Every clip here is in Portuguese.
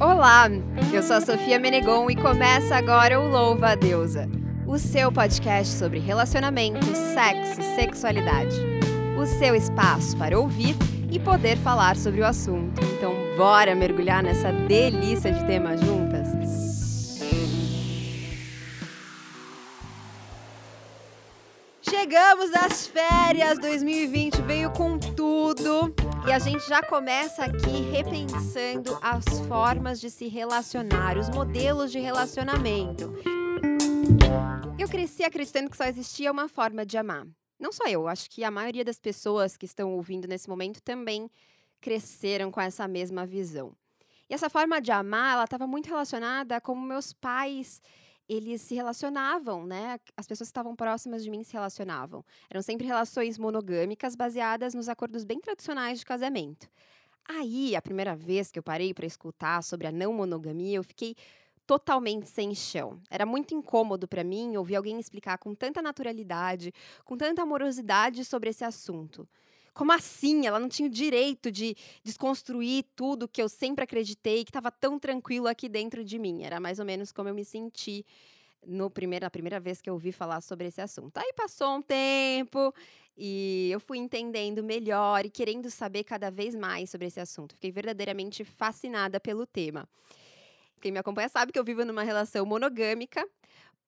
Olá, eu sou a Sofia Menegon e começa agora o Louva a Deusa, o seu podcast sobre relacionamento, sexo, sexualidade. O seu espaço para ouvir e poder falar sobre o assunto. Então, bora mergulhar nessa delícia de tema juntas? Chegamos às férias 2020, veio com tudo. E a gente já começa aqui repensando as formas de se relacionar, os modelos de relacionamento. Eu cresci acreditando que só existia uma forma de amar. Não só eu, acho que a maioria das pessoas que estão ouvindo nesse momento também cresceram com essa mesma visão. E essa forma de amar, ela estava muito relacionada a como meus pais eles se relacionavam, né? As pessoas que estavam próximas de mim se relacionavam. Eram sempre relações monogâmicas baseadas nos acordos bem tradicionais de casamento. Aí, a primeira vez que eu parei para escutar sobre a não monogamia, eu fiquei totalmente sem chão. Era muito incômodo para mim ouvir alguém explicar com tanta naturalidade, com tanta amorosidade sobre esse assunto. Como assim? Ela não tinha o direito de desconstruir tudo que eu sempre acreditei que estava tão tranquilo aqui dentro de mim. Era mais ou menos como eu me senti no primeiro, a primeira vez que eu ouvi falar sobre esse assunto. Aí passou um tempo e eu fui entendendo melhor e querendo saber cada vez mais sobre esse assunto. Fiquei verdadeiramente fascinada pelo tema. Quem me acompanha sabe que eu vivo numa relação monogâmica,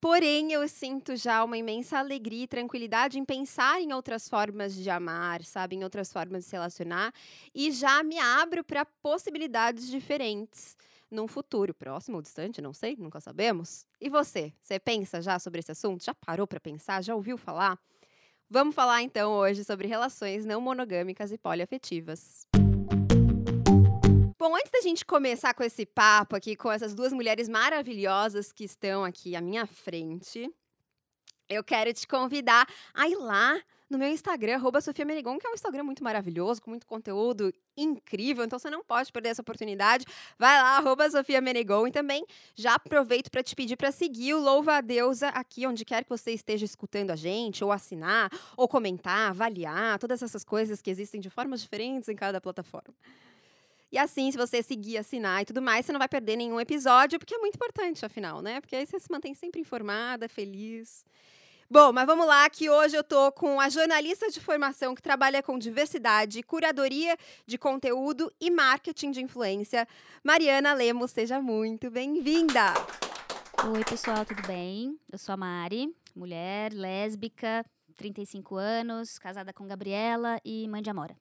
Porém, eu sinto já uma imensa alegria e tranquilidade em pensar em outras formas de amar, sabe? Em outras formas de se relacionar. E já me abro para possibilidades diferentes num futuro próximo ou distante, não sei, nunca sabemos. E você? Você pensa já sobre esse assunto? Já parou para pensar? Já ouviu falar? Vamos falar então hoje sobre relações não monogâmicas e poliafetivas. Bom, antes da gente começar com esse papo aqui com essas duas mulheres maravilhosas que estão aqui à minha frente, eu quero te convidar a ir lá no meu Instagram, arroba Sofia Merigon, que é um Instagram muito maravilhoso, com muito conteúdo incrível, então você não pode perder essa oportunidade. Vai lá, arroba Sofia Menegon, e também já aproveito para te pedir para seguir o Louva a Deusa aqui, onde quer que você esteja escutando a gente, ou assinar, ou comentar, avaliar, todas essas coisas que existem de formas diferentes em cada plataforma. E assim, se você seguir, assinar e tudo mais, você não vai perder nenhum episódio, porque é muito importante, afinal, né? Porque aí você se mantém sempre informada, feliz. Bom, mas vamos lá, que hoje eu tô com a jornalista de formação que trabalha com diversidade, curadoria de conteúdo e marketing de influência, Mariana Lemos. Seja muito bem-vinda! Oi, pessoal, tudo bem? Eu sou a Mari, mulher, lésbica, 35 anos, casada com Gabriela e mãe de Amora.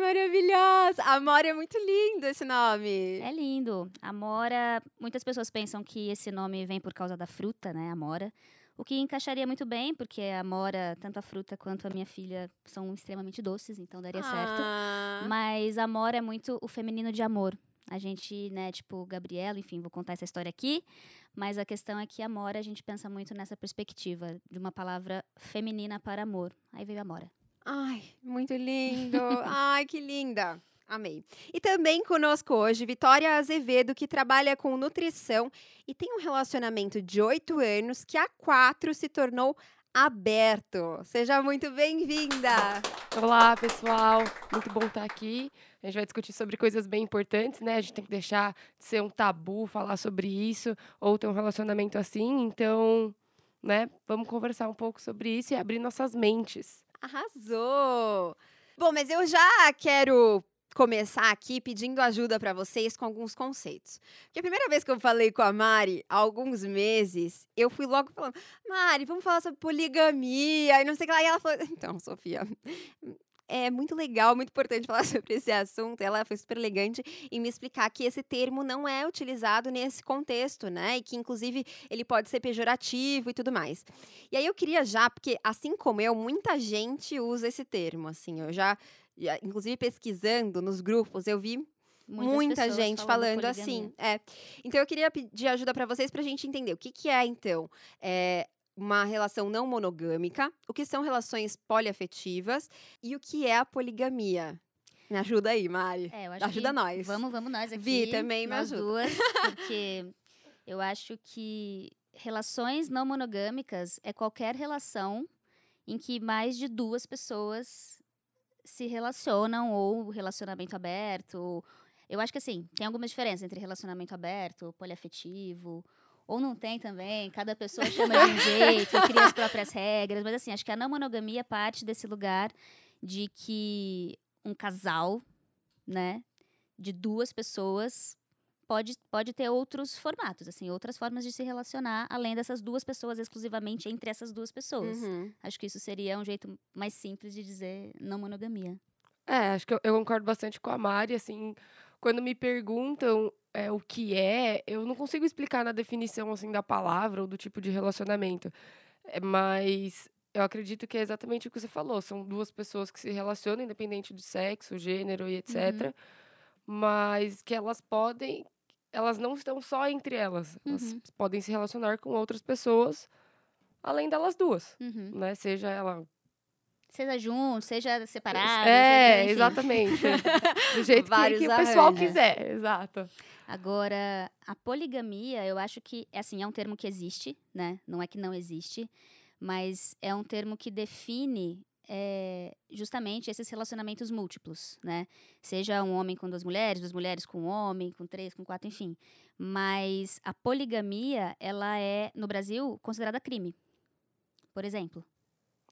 Ai, maravilhosa! Amora é muito lindo esse nome. É lindo. Amora, muitas pessoas pensam que esse nome vem por causa da fruta, né, Amora. O que encaixaria muito bem, porque a Amora, tanto a fruta quanto a minha filha, são extremamente doces, então daria ah. certo. Mas Amora é muito o feminino de amor. A gente, né, tipo, Gabriela, enfim, vou contar essa história aqui. Mas a questão é que Amora, a gente pensa muito nessa perspectiva de uma palavra feminina para amor. Aí veio Amora. Ai, muito lindo. Ai, que linda. Amei. E também conosco hoje, Vitória Azevedo, que trabalha com nutrição e tem um relacionamento de oito anos que há quatro se tornou aberto. Seja muito bem-vinda. Olá, pessoal. Muito bom estar aqui. A gente vai discutir sobre coisas bem importantes, né? A gente tem que deixar de ser um tabu falar sobre isso ou ter um relacionamento assim. Então, né, vamos conversar um pouco sobre isso e abrir nossas mentes. Arrasou! Bom, mas eu já quero começar aqui pedindo ajuda para vocês com alguns conceitos. Porque a primeira vez que eu falei com a Mari, há alguns meses, eu fui logo falando: Mari, vamos falar sobre poligamia e não sei o que lá. E ela falou: Então, Sofia, é muito legal, muito importante falar sobre esse assunto. Ela foi super elegante em me explicar que esse termo não é utilizado nesse contexto, né? E que, inclusive, ele pode ser pejorativo e tudo mais. E aí eu queria já, porque assim como eu, muita gente usa esse termo, assim, eu já, já inclusive pesquisando nos grupos, eu vi Muitas muita gente falando, assim. É. Então eu queria pedir ajuda para vocês para a gente entender o que, que é, então, é, uma relação não monogâmica, o que são relações poliafetivas e o que é a poligamia. Me ajuda aí, Mari. É, ajuda nós. Vamos, vamos nós aqui. Vi também me ajuda. duas, porque eu acho que relações não monogâmicas é qualquer relação em que mais de duas pessoas se relacionam ou relacionamento aberto, Eu acho que assim, tem algumas diferenças entre relacionamento aberto, poliafetivo, ou não tem também, cada pessoa chama de um jeito, cria as próprias regras, mas assim, acho que a não monogamia parte desse lugar de que um casal, né, de duas pessoas pode, pode ter outros formatos, assim, outras formas de se relacionar, além dessas duas pessoas, exclusivamente entre essas duas pessoas. Uhum. Acho que isso seria um jeito mais simples de dizer não monogamia. É, acho que eu, eu concordo bastante com a Mari, assim, quando me perguntam é, o que é, eu não consigo explicar na definição, assim, da palavra ou do tipo de relacionamento, é, mas eu acredito que é exatamente o que você falou, são duas pessoas que se relacionam, independente de sexo, gênero e etc., mas que elas podem, elas não estão só entre elas, elas Uhum. podem se relacionar com outras pessoas, além delas duas, Uhum. né, seja ela Seja junto, seja separado. É, seja, exatamente. Do jeito que, que o pessoal quiser, exato. Agora, a poligamia, eu acho que, assim, é um termo que existe, né? Não é que não existe, mas é um termo que define é, justamente esses relacionamentos múltiplos, né? Seja um homem com duas mulheres, duas mulheres com um homem, com três, com quatro, enfim. Mas a poligamia, ela é, no Brasil, considerada crime. Por exemplo,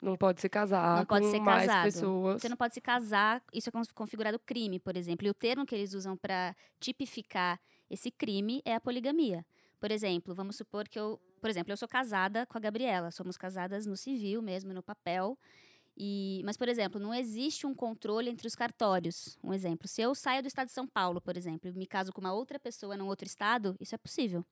Não pode se casar Não pode com ser mais casado. pessoas. Você não pode se casar, isso é configurado crime, por exemplo. E o termo que eles usam para tipificar esse crime é a poligamia. Por exemplo, vamos supor que eu, por exemplo, eu sou casada com a Gabriela, somos casadas no civil mesmo, no papel. E, mas, por exemplo, não existe um controle entre os cartórios. Um exemplo, se eu saio do estado de São Paulo, por exemplo, e me caso com uma outra pessoa num outro estado, isso é possível.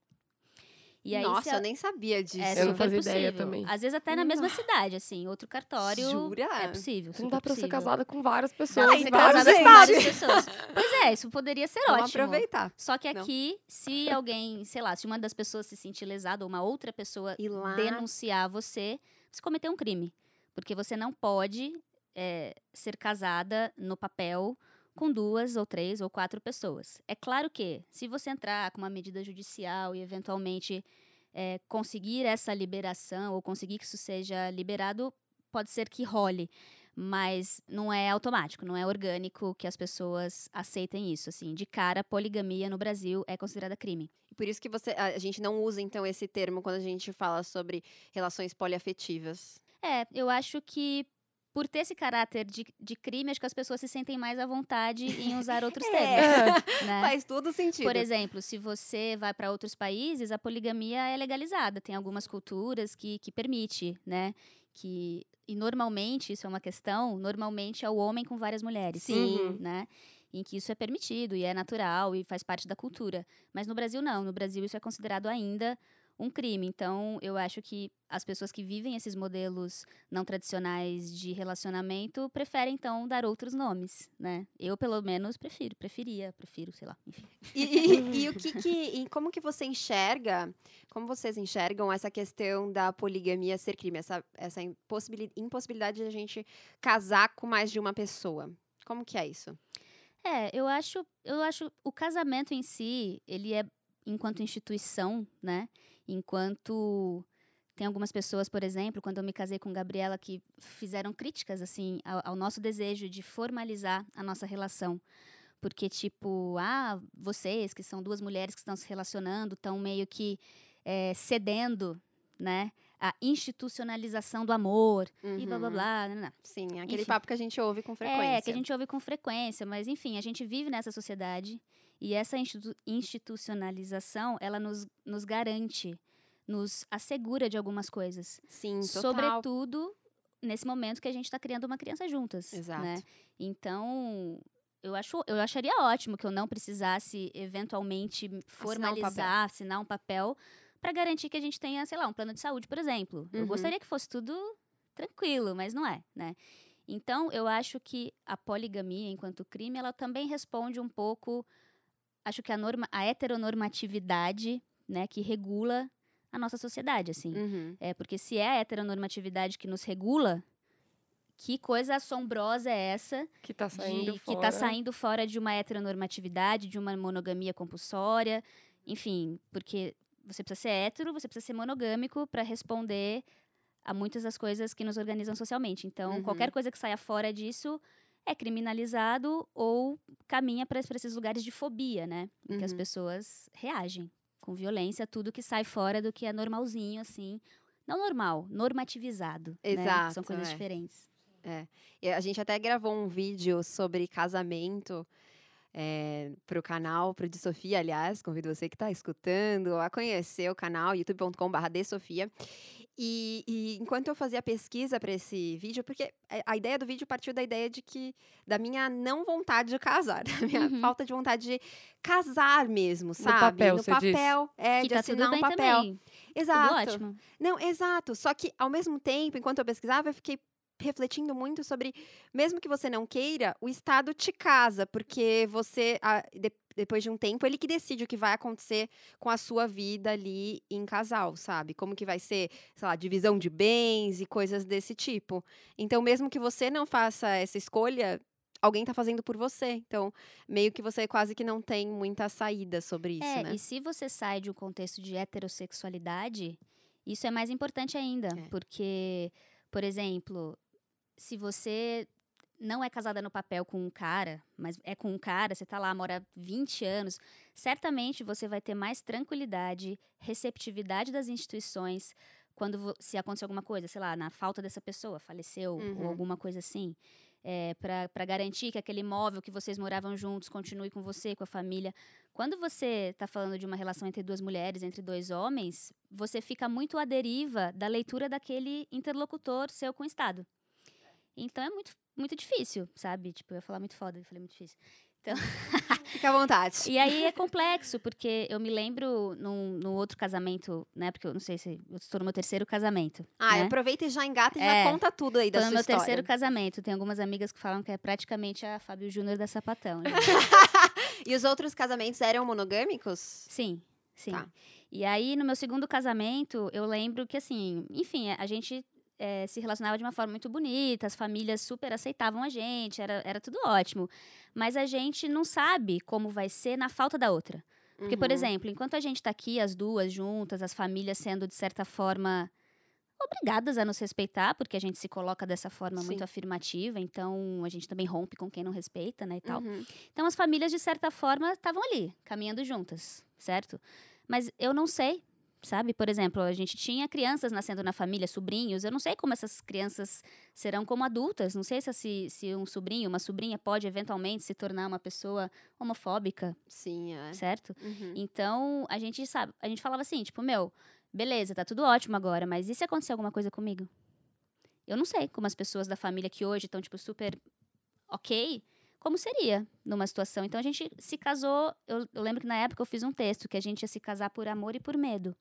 E aí, Nossa, se eu nem sabia disso. é Eu não fazia possível. ideia também. Às vezes até na mesma cidade, assim, outro cartório. Jura? É possível. Não dá pra ser possível. casada com várias pessoas. ser vários casada com várias pessoas. Pois é, isso poderia ser Vamos ótimo. aproveitar. Só que Não. aqui, se alguém, sei lá, se uma das pessoas se sentir lesada ou uma outra pessoa E lá. denunciar você, você cometeu um crime. Porque você não pode é, ser casada no papel com duas ou três ou quatro pessoas. É claro que, se você entrar com uma medida judicial e eventualmente é, conseguir essa liberação ou conseguir que isso seja liberado, pode ser que role. Mas não é automático, não é orgânico que as pessoas aceitem isso. Assim, de cara, poligamia no Brasil é considerada crime. E por isso que você, a a gente não usa, então, esse termo quando a gente fala sobre relações poliafetivas. É, eu acho que por ter esse caráter de, de crime, acho que as pessoas se sentem mais à vontade em usar outros termos. É, Né? Faz todo sentido. Por exemplo, se você vai para outros países, a poligamia é legalizada. Tem algumas culturas que, que permite, né? Que, e normalmente, isso é uma questão, normalmente é o homem com várias mulheres. Sim. Né? Em que isso é permitido e é natural e faz parte da cultura. Mas no Brasil, não. No Brasil, isso é considerado ainda um crime. Então, eu acho que as pessoas que vivem esses modelos não tradicionais de relacionamento preferem, então, dar outros nomes, né? Eu, pelo menos, prefiro. Preferia, prefiro, sei lá, enfim. E, e- e o que que, e como que você enxerga, como vocês enxergam essa questão da poligamia ser crime, essa, essa impossibili- impossibilidade de a gente casar com mais de uma pessoa? Como que é isso? É, eu acho, eu acho o casamento em si, ele é enquanto instituição, né? Enquanto tem algumas pessoas, por exemplo, quando eu me casei com Gabriela, que fizeram críticas assim ao, ao nosso desejo de formalizar a nossa relação. Porque, tipo, ah, vocês que são duas mulheres que estão se relacionando, estão meio que eh, cedendo, né? A institucionalização do amor e blá blá Uhum. blá. Não, não. Sim, aquele Enfim. papo que a gente ouve com frequência. É, que a gente ouve com frequência, mas enfim, a gente vive nessa sociedade e essa institu- institucionalização, ela nos, nos garante, nos assegura de algumas coisas. Sim, total. Sobretudo nesse momento que a gente está criando uma criança juntas. Exato. Né? Então, eu, acho, eu acharia ótimo que eu não precisasse eventualmente formalizar, assinar um papel para garantir que a gente tenha, sei lá, um plano de saúde, por exemplo. Eu Uhum. gostaria que fosse tudo tranquilo, mas não é, né? Então, eu acho que a poligamia, enquanto crime, ela também responde um pouco, acho que a, norma, a heteronormatividade, né, que regula a nossa sociedade, assim. Uhum. É, porque se é a heteronormatividade que nos regula, que coisa assombrosa é essa Que tá saindo de, fora. que tá saindo fora de uma heteronormatividade, de uma monogamia compulsória, enfim, porque você precisa ser hétero, você precisa ser monogâmico para responder a muitas das coisas que nos organizam socialmente. Então, Uhum. qualquer coisa que saia fora disso é criminalizado ou caminha para esses lugares de fobia, né? Em que as Uhum. pessoas reagem com violência tudo que sai fora do que é normalzinho, assim. Não normal, normativizado. né? Exato, São coisas é. diferentes. E a gente até gravou um vídeo sobre casamento é, pro canal, pro de Sofia, aliás. Convido você que está escutando a conhecer o canal youtube.com.br de Sofia. E, e enquanto eu fazia a pesquisa para esse vídeo, porque a- a ideia do vídeo partiu da ideia de que da minha não vontade de casar, da minha Uhum. falta de vontade de casar mesmo, sabe? papel, no você diz. papel, é, que de tá assinar um papel. também. Exato. Tudo ótimo. Não, exato. Só que, ao mesmo tempo, enquanto eu pesquisava, eu fiquei refletindo muito sobre, mesmo que você não queira, o Estado te casa, porque você, ah, de- depois de um tempo, ele que decide o que vai acontecer com a sua vida ali em casal, sabe? Como que vai ser, sei lá, divisão de bens e coisas desse tipo. Então, mesmo que você não faça essa escolha, alguém tá fazendo por você. Então, meio que você quase que não tem muita saída sobre isso, é, né? e se você sai de um contexto de heterossexualidade, isso é mais importante ainda. É. Porque, por exemplo, se você não é casada no papel com um cara, mas é com um cara, você tá lá, mora 20 anos, certamente você vai ter mais tranquilidade, receptividade das instituições quando se acontecer alguma coisa, sei lá, na falta dessa pessoa, faleceu Uhum. ou alguma coisa assim. É, para garantir que aquele imóvel que vocês moravam juntos continue com você, com a família. Quando você está falando de uma relação entre duas mulheres, entre dois homens, você fica muito à deriva da leitura daquele interlocutor seu com o Estado. Então é muito, muito difícil, sabe? Tipo, eu ia falar muito foda, eu falei muito difícil. Fica à vontade. E aí é complexo, porque eu me lembro num, num outro casamento, né? Porque eu não sei se. Eu estou no meu terceiro casamento. Ah, né? aproveita e já engata e É. já conta tudo aí da Tô no sua meu história. terceiro casamento. Tem algumas amigas que falam que é praticamente a Fábio Júnior da Sapatão. né? E os outros casamentos eram monogâmicos? Sim, sim. Tá. E aí, no meu segundo casamento, eu lembro que, assim, enfim, a gente eh, se relacionava de uma forma muito bonita, as famílias super aceitavam a gente, era, era tudo ótimo. Mas a gente não sabe como vai ser na falta da outra. Porque, por Uhum. exemplo, enquanto a gente tá aqui, as duas juntas, as famílias sendo, de certa forma, obrigadas a nos respeitar, porque a gente se coloca dessa forma Sim. muito afirmativa, então a gente também rompe com quem não respeita, né, e tal. Uhum. Então as famílias, de certa forma, estavam ali, caminhando juntas, certo? Mas eu não sei, sabe? Por exemplo, a gente tinha crianças nascendo na família, sobrinhos. Eu não sei como essas crianças serão como adultas. Não sei se, se, se um sobrinho, uma sobrinha pode eventualmente se tornar uma pessoa homofóbica, Sim, é. certo? Uhum. Então a gente sabe, a gente falava assim, tipo, meu, beleza, tá tudo ótimo agora, mas e se acontecer alguma coisa comigo? Eu não sei como as pessoas da família que hoje estão, tipo, super ok, como seria numa situação. Então a gente se casou. Eu, eu lembro que na época eu fiz um texto que a gente ia se casar por amor e por medo.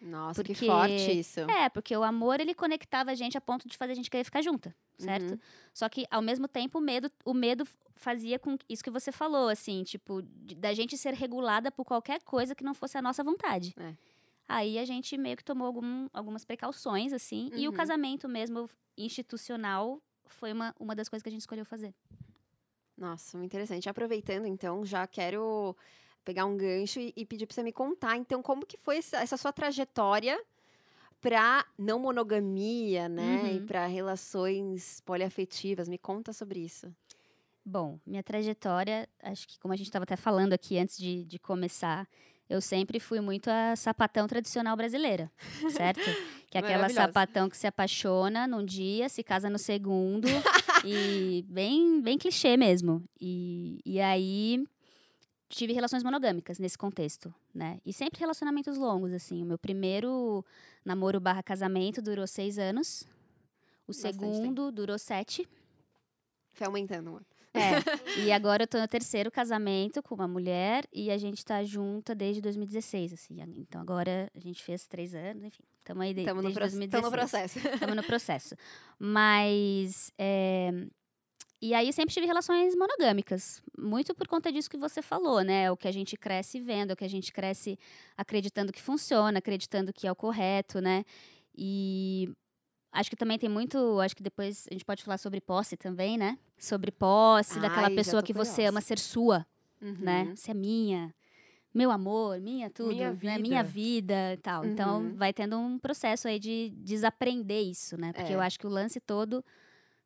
Nossa, que Porque- forte isso. É, porque o amor ele conectava a gente a ponto de fazer a gente querer ficar junta, certo? Uhum. Só que ao mesmo tempo o medo, o medo fazia com isso que você falou, assim, tipo, de- da gente ser regulada por qualquer coisa que não fosse a nossa vontade. É. Aí a gente meio que tomou algum- algumas precauções, assim, e o Uhum. casamento mesmo institucional foi uma, uma das coisas que a gente escolheu fazer. Nossa, muito interessante. Aproveitando, então, já quero pegar um gancho e, e pedir para você me contar, então, como que foi essa, essa sua trajetória para não monogamia, né? E Uhum. para relações poliafetivas. Me conta sobre isso. Bom, minha trajetória, acho que como a gente estava até falando aqui antes de, de começar, eu sempre fui muito a sapatão tradicional brasileira, certo? Que é aquela sapatão que se apaixona num dia, se casa no segundo, e bem, bem clichê mesmo. E, e aí tive relações monogâmicas nesse contexto, né? E sempre relacionamentos longos, assim. O meu primeiro namoro barra casamento durou seis anos. O Bastante segundo durou sete. Foi aumentando. É, e agora eu tô no terceiro casamento com uma mulher e a gente tá junta desde 2016, assim. Então agora a gente fez três anos, enfim. Estamos aí de, Estamos no, desde tamo 2016. no processo. Estamos no processo. Mas. é, E aí sempre tive relações monogâmicas. Muito por conta disso que você falou, né? É O que a gente cresce vendo, é o que a gente cresce acreditando que funciona, acreditando que é o correto, né? E acho que também tem muito. Acho que depois a gente pode falar sobre posse também, né? Sobre posse, daquela Ai, já pessoa que você curiosa. ama ser sua, Uhum. né? Ser minha. Meu amor, minha tudo, Minha né? minha vida. vida e tal. Então, Uhum. vai tendo um processo aí de desaprender isso, né? Porque É. eu acho que o lance todo,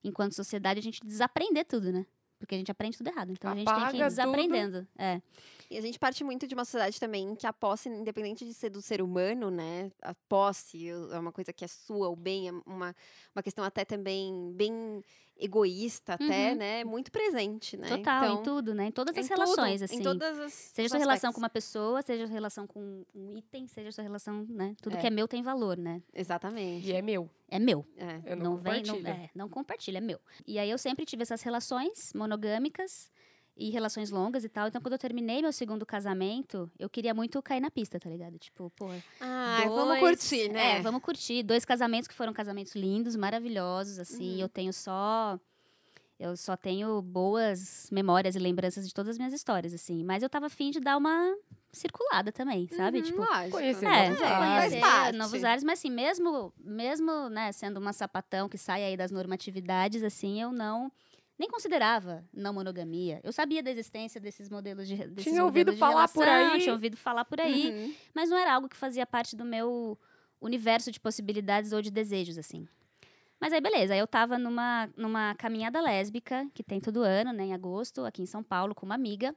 enquanto sociedade, a gente desaprender tudo, né? Porque a gente aprende tudo errado. Então a gente tem que Apaga ir tudo. desaprendendo. É. E a gente parte muito de uma sociedade também que a posse, independente de ser do ser humano, né? A posse é uma coisa que é sua, o bem é uma, uma questão até também bem egoísta, até, Uhum. né? Muito presente, né? Total, então, em tudo, né? Em todas em as tudo, relações, assim. Em todas as. Seja sua relação com uma pessoa, seja sua relação com um item, seja sua relação, né? Tudo É. que é meu tem valor, né? Exatamente. E é meu. É meu. É. Eu não, vem, não, compartilho. é, não compartilha, é meu. E aí eu sempre tive essas relações monogâmicas e relações longas e tal. Então, quando eu terminei meu segundo casamento, eu queria muito cair na pista, tá ligado? Tipo, pô. Vamos dois- curtir, né? É, vamos curtir. Dois casamentos que foram casamentos lindos, maravilhosos, assim. Uhum. Eu tenho só. Eu só tenho boas memórias e lembranças de todas as minhas histórias, assim. Mas eu tava afim de dar uma circulada também, sabe? Uhum, tipo, lógico. conhecer é, novos É, ares. conhecer novos ares, mas assim, mesmo, mesmo né, sendo uma sapatão que sai aí das normatividades, assim, eu não nem considerava não monogamia. Eu sabia da existência desses modelos de desses Tinha ouvido de falar por relação, aí. tinha ouvido falar por aí, Uhum. mas não era algo que fazia parte do meu universo de possibilidades ou de desejos, assim. Mas aí, beleza. Aí eu tava numa, numa caminhada lésbica, que tem todo ano, né, em agosto, aqui em São Paulo, com uma amiga.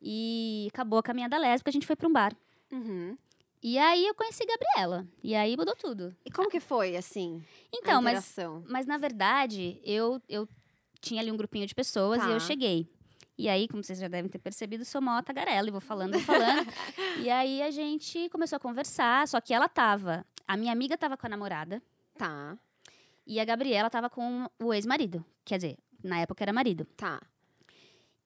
E acabou a caminhada lésbica, a gente foi pra um bar. Uhum. E aí eu conheci Gabriela. E aí mudou tudo. E como que foi, assim, Então, mas, mas na verdade, eu, eu tinha ali um grupinho de pessoas Tá. e eu cheguei. E aí, como vocês já devem ter percebido, sou mó tagarela e vou falando, vou falando. e aí a gente começou a conversar, só que ela tava. A minha amiga tava com a namorada Tá, e a Gabriela tava com o ex-marido. Quer dizer, na época era marido. tá.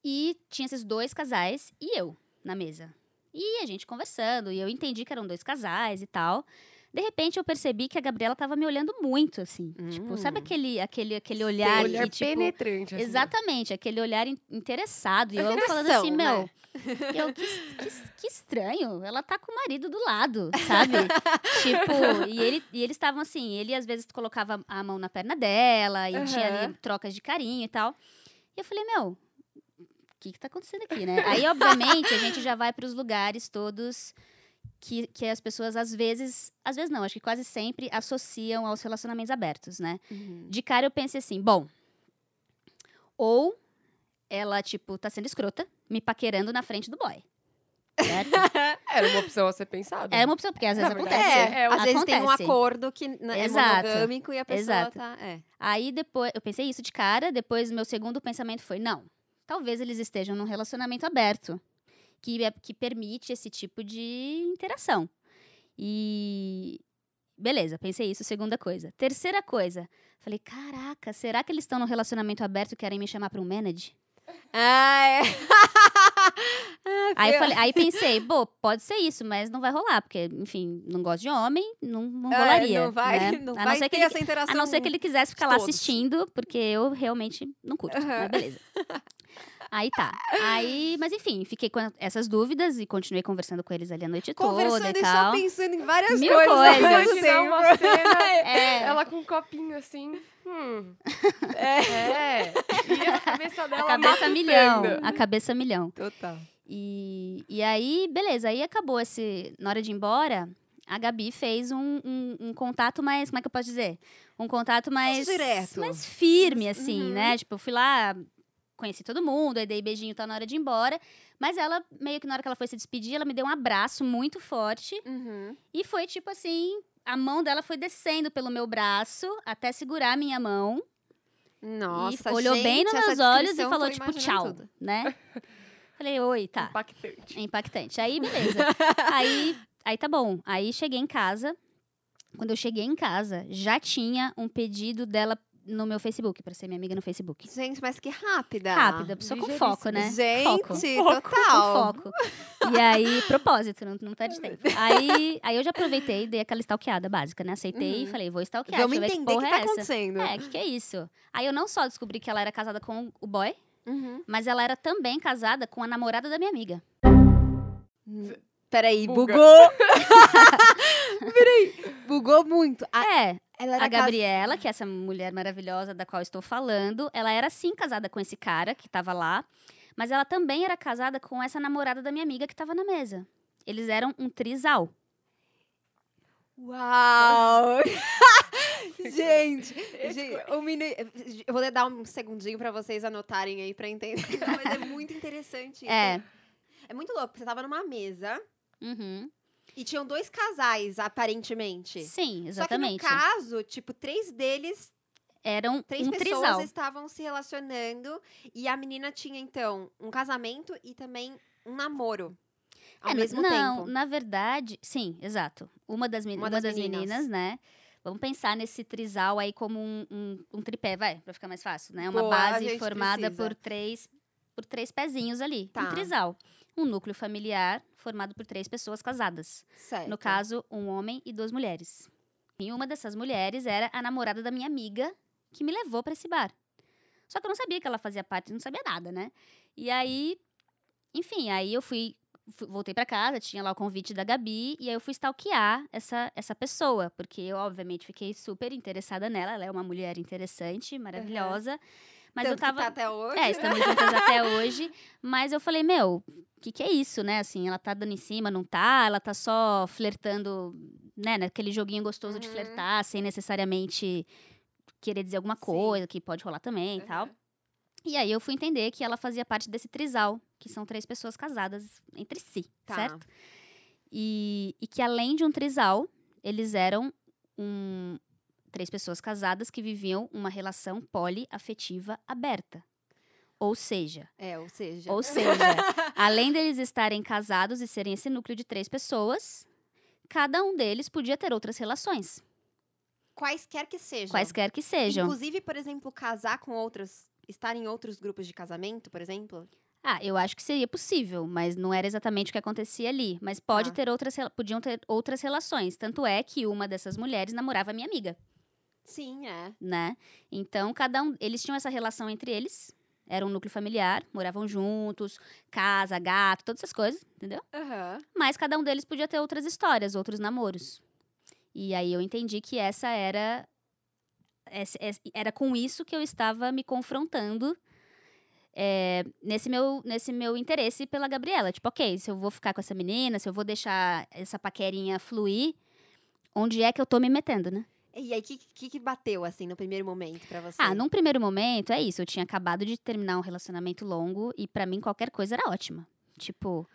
E tinha esses dois casais e eu na mesa. E a gente conversando, e eu entendi que eram dois casais e tal. De repente eu percebi que a Gabriela tava me olhando muito, assim. Tipo, sabe Hum. aquele, aquele, aquele olhar olhar que, tipo. penetrante. assim. Exatamente, aquele olhar in- interessado. E eu falando assim, né? meu, eu, que, que que estranho. Ela tá com o marido do lado, sabe? tipo, e, ele, e eles estavam assim, ele às vezes colocava a mão na perna dela, e tinha ali trocas de carinho e tal. E eu falei, meu, o que que tá acontecendo aqui, né? Aí, obviamente, a gente já vai pros lugares todos que, que as pessoas às vezes, às vezes não, acho que quase sempre associam aos relacionamentos abertos, né? Uhum. De cara eu pensei assim, bom, ou ela, tipo, tá sendo escrota, me paquerando na frente do boy. Certo? Era uma opção a ser pensada. é uma opção, porque às vezes verdade, acontece. É, é, às vezes tem um acontece. acordo que é Exato. monogâmico e a pessoa Exato. tá... É. Aí depois, eu pensei isso de cara, depois meu segundo pensamento foi, não, talvez eles estejam num relacionamento aberto, que, é, que permite esse tipo de interação. E... Beleza, pensei isso, segunda coisa. Terceira coisa, falei, caraca, será que eles estão num relacionamento aberto e querem me chamar para um manage? Ah, é. Ah, Aí, falei, aí pensei, pô, pode ser isso, mas não vai rolar, porque, enfim, não gosto de homem, não, não É, rolaria. Não vai, né? não a, não vai ser ter que ele, essa interação. a não ser que ele quisesse ficar lá assistindo, porque eu realmente não curto, Aham. mas beleza. Aí tá. Aí, mas enfim, fiquei com essas dúvidas e continuei conversando com eles ali a noite toda Conversando e e só tal. pensando em várias Mil coisas. coisas. Imaginar uma cena, É. ela com um copinho assim. Hum. É. É. E a cabeça dela A cabeça matutando. milhão. A cabeça milhão. Total. E, e aí, beleza, aí acabou esse. Na hora de ir embora, a Gabi fez um, um, um contato mais. Como é que eu posso dizer? Um contato mais. direto. Mais firme, assim, Uhum. né? Tipo, eu fui lá, conheci todo mundo, aí dei beijinho, tá na hora de ir embora. Mas ela, meio que na hora que ela foi se despedir, ela me deu um abraço muito forte. Uhum. E foi tipo assim: a mão dela foi descendo pelo meu braço até segurar a minha mão. Nossa, e olhou bem gente, nos essa meus olhos e falou, tipo, tchau, tudo. né? Falei, oi, tá. Impactante. É impactante. Aí, beleza. aí, aí tá bom. Aí cheguei em casa. Quando eu cheguei em casa, já tinha um pedido dela no meu Facebook, pra ser minha amiga no Facebook. Gente, mas que rápida. Rápida, pessoa com foco, né? Gente, Foco. total. Com foco. E aí, propósito, não, não perde tempo. Aí, aí eu já aproveitei e dei aquela stalkeada básica, né? Aceitei e Uhum. falei, vou stalkear, Vamos deixa eu ver entender o que que porra tá é essa. acontecendo. É, o que, que é isso? Aí eu não só descobri que ela era casada com o boy, Uhum. mas ela era também casada com a namorada da minha amiga. Peraí, Buga. bugou. Peraí, bugou muito. A, É, a Gabriela, que é essa mulher maravilhosa da qual estou falando, ela era sim casada com esse cara que tava lá, mas ela também era casada com essa namorada da minha amiga que tava na mesa. Eles eram um trisal. Uau! Gente, gente um eu vou dar um segundinho pra vocês anotarem aí pra entender. Mas é muito interessante isso. É. É muito louco. Você tava numa mesa Uhum. e tinham dois casais, aparentemente. Sim, Só que no exatamente. caso, tipo, três deles, Eram três um pessoas trisal. estavam se relacionando. E a menina tinha, então, um casamento e também um namoro. Ao É, mesmo não, tempo. na verdade, sim, exato. Uma das, Uma uma das das, meninas. meninas, né? Vamos pensar nesse trisal aí como um, um, um tripé, vai, pra ficar mais fácil, né? Uma Boa, base formada precisa. por três, por três pezinhos ali. Tá. Um trisal. Um núcleo familiar formado por três pessoas casadas. Certo. No caso, um homem e duas mulheres. E uma dessas mulheres era a namorada da minha amiga que me levou pra esse bar. Só que eu não sabia que ela fazia parte, não sabia nada, né? E aí, enfim, aí eu fui, fu- voltei pra casa, tinha lá o convite da Gabi, e aí eu fui stalkear essa, essa pessoa, porque eu, obviamente, fiquei super interessada nela. Ela é uma mulher interessante, maravilhosa. Mas Tanto eu tava. tá até hoje. É, estamos juntas até hoje. Mas eu falei, meu, o que, que é isso, né? Assim, ela tá dando em cima, não tá? Ela tá só flertando, né? Naquele joguinho gostoso de Uhum. flertar, sem necessariamente querer dizer alguma coisa, que pode rolar também e tal. Uhum. E aí eu fui entender que ela fazia parte desse trisal, que são três pessoas casadas entre si, Tá. certo? E, e que além de um trisal, eles eram um, três pessoas casadas que viviam uma relação poliafetiva aberta. Ou seja, É, ou seja. ou seja, além deles estarem casados e serem esse núcleo de três pessoas, cada um deles podia ter outras relações, Quaisquer que sejam. quaisquer que sejam. Inclusive, por exemplo, casar com outras. Estar em outros grupos de casamento, por exemplo. Ah, eu acho que seria possível, mas não era exatamente o que acontecia ali. Mas pode Tá. ter outras, podiam ter outras relações. Tanto é que uma dessas mulheres namorava minha amiga, Sim, é. né? Então, cada um, eles tinham essa relação entre eles. Era um núcleo familiar, moravam juntos, casa, gato, todas essas coisas, entendeu? Aham. Mas cada um deles podia ter outras histórias, outros namoros. E aí eu entendi que essa era. esse- esse- Era com isso que eu estava me confrontando é, nesse, meu, nesse meu interesse pela Gabriela. Tipo, ok, se eu vou ficar com essa menina, se eu vou deixar essa paquerinha fluir, onde é que eu tô me metendo, né? E aí, o que, que, que bateu, assim, no primeiro momento pra você? Ah, num primeiro momento, é isso. Eu tinha acabado de terminar um relacionamento longo e pra mim qualquer coisa era ótima. Tipo!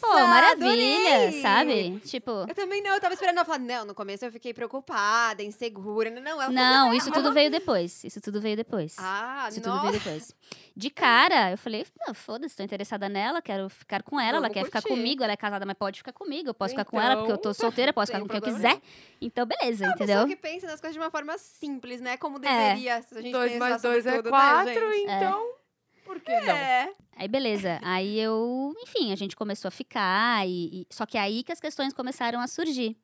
Pô, maravilha, adorei! sabe? Tipo. Eu também não, eu tava esperando ela falar, não, no começo eu fiquei preocupada, insegura. Não, ela Não, isso tudo veio depois. Isso tudo veio depois. Ah, isso tudo nossa. veio depois. De cara, eu falei, "Não, foda-se, tô interessada nela, quero ficar com ela, ela Vamos quer ficar curtir. comigo, ela é casada, mas pode ficar comigo, eu posso ficar com ela porque eu tô solteira, posso ficar Sem com quem eu problema quiser. Então, beleza, É uma entendeu? pessoa que pensa nas coisas de uma forma simples, né? Como deveria. Se a gente Dois pensar mais sobre dois é tudo, quatro, né, gente? então. Por que não? É. Aí, beleza. Aí eu, enfim, a gente começou a ficar, e, e- só que é aí que as questões começaram a surgir.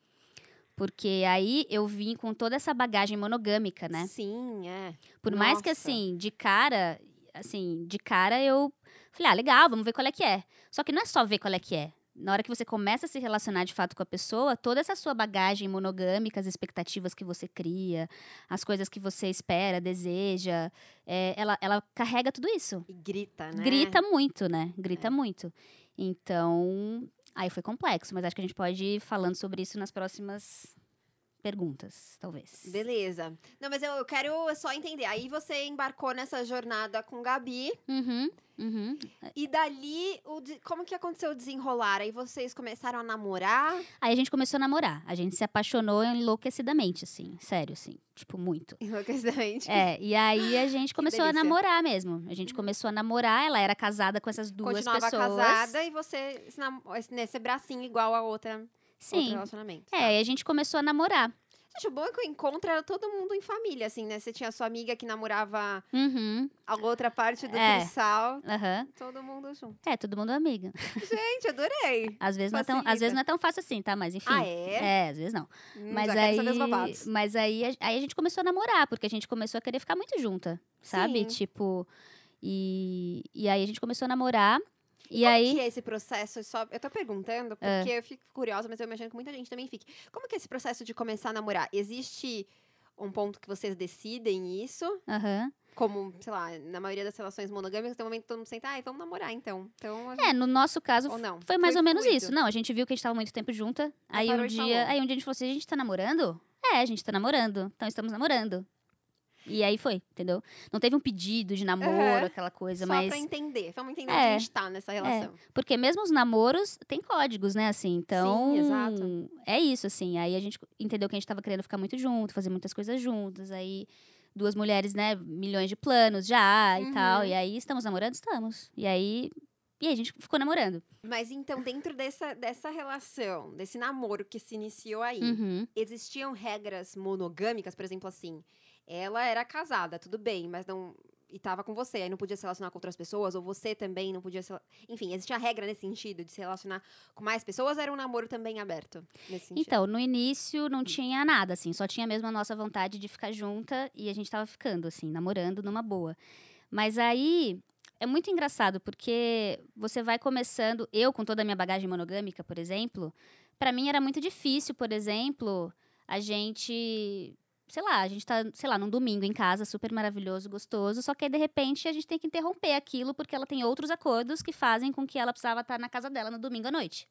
Porque aí eu vim com toda essa bagagem monogâmica, né? Sim, é. Por mais que, Nossa. assim, de cara, assim, de cara eu falei, ah, legal, vamos ver qual é que é. Só que não é só ver qual é que é. Na hora que você começa a se relacionar de fato com a pessoa, toda essa sua bagagem monogâmica, as expectativas que você cria, as coisas que você espera, deseja, é, ela, ela carrega tudo isso. E grita, né? Grita muito, né? Grita É. muito. Então, aí foi complexo, mas acho que a gente pode ir falando sobre isso nas próximas perguntas, talvez. Beleza. Não, mas eu, eu quero só entender. Aí você embarcou nessa jornada com Gabi. Uhum, uhum. E dali, o como que aconteceu o desenrolar? Aí vocês começaram a namorar? Aí a gente começou a namorar. A gente se apaixonou enlouquecidamente, assim. Sério, assim. Tipo, muito. Enlouquecidamente. É, e aí a gente começou a namorar mesmo. A gente começou a namorar, ela era casada com essas duas Continuava pessoas. casada e você nesse bracinho igual a outra, outro Sim. relacionamento. tá? É, e a gente começou a namorar. Gente, o bom é que o encontro era todo mundo em família, assim, né? Você tinha a sua amiga que namorava Uhum. a outra parte do É. trisal. Aham. Todo mundo junto. É, todo mundo amiga. Gente, adorei. Às vezes, não é tão, às vezes não é tão fácil assim, tá? Mas enfim. Ah, é? É, às vezes não. Hum, Mas aí, mas aí, a- aí a gente começou a namorar, porque a gente começou a querer ficar muito junta, sabe? Sim. Tipo, e, e aí a gente começou a namorar. E, Como aí, que é esse processo? Só, eu tô perguntando porque eu fico curiosa, mas eu imagino que muita gente também fique. Como que é esse processo de começar a namorar? Existe um ponto que vocês decidem isso? aham. Como, sei lá, na maioria das relações monogâmicas, tem um momento que todo mundo senta, ai, vamos namorar então. Então, a É, no nosso caso, não? foi mais Foi ou menos isso. Não, a gente viu que a gente tava muito tempo junta. Aí um dia, aí um dia a gente falou assim, a gente tá namorando? É, a gente tá namorando. Então estamos namorando. E aí foi, entendeu? Não teve um pedido de namoro, aquela coisa, Só mas pra entender. Vamos entender É. onde a gente tá nessa relação. Porque mesmo os namoros têm códigos, né, assim, então... Sim, exato. É isso, assim, aí a gente entendeu que a gente tava querendo ficar muito junto, fazer muitas coisas juntas, aí duas mulheres, né, milhões de planos já e Uhum. tal, e aí estamos namorando? Estamos. E aí, e aí a gente ficou namorando. Mas então, dentro dessa, dessa relação, desse namoro que se iniciou aí, Uhum. existiam regras monogâmicas, por exemplo, assim, ela era casada, tudo bem, mas não. E tava com você, aí não podia se relacionar com outras pessoas, ou você também não podia se. Enfim, existia regra nesse sentido de se relacionar com mais pessoas, era um namoro também aberto? Então, no início não tinha nada, assim, só tinha mesmo a nossa vontade de ficar junta e a gente tava ficando, assim, namorando numa boa. Mas aí é muito engraçado, porque você vai começando, eu com toda a minha bagagem monogâmica, por exemplo, pra mim era muito difícil, por exemplo, a gente. Sei lá, a gente tá, sei lá, num domingo em casa, super maravilhoso, gostoso, só que aí de repente a gente tem que interromper aquilo porque ela tem outros acordos que fazem com que ela precisava estar na casa dela no domingo à noite.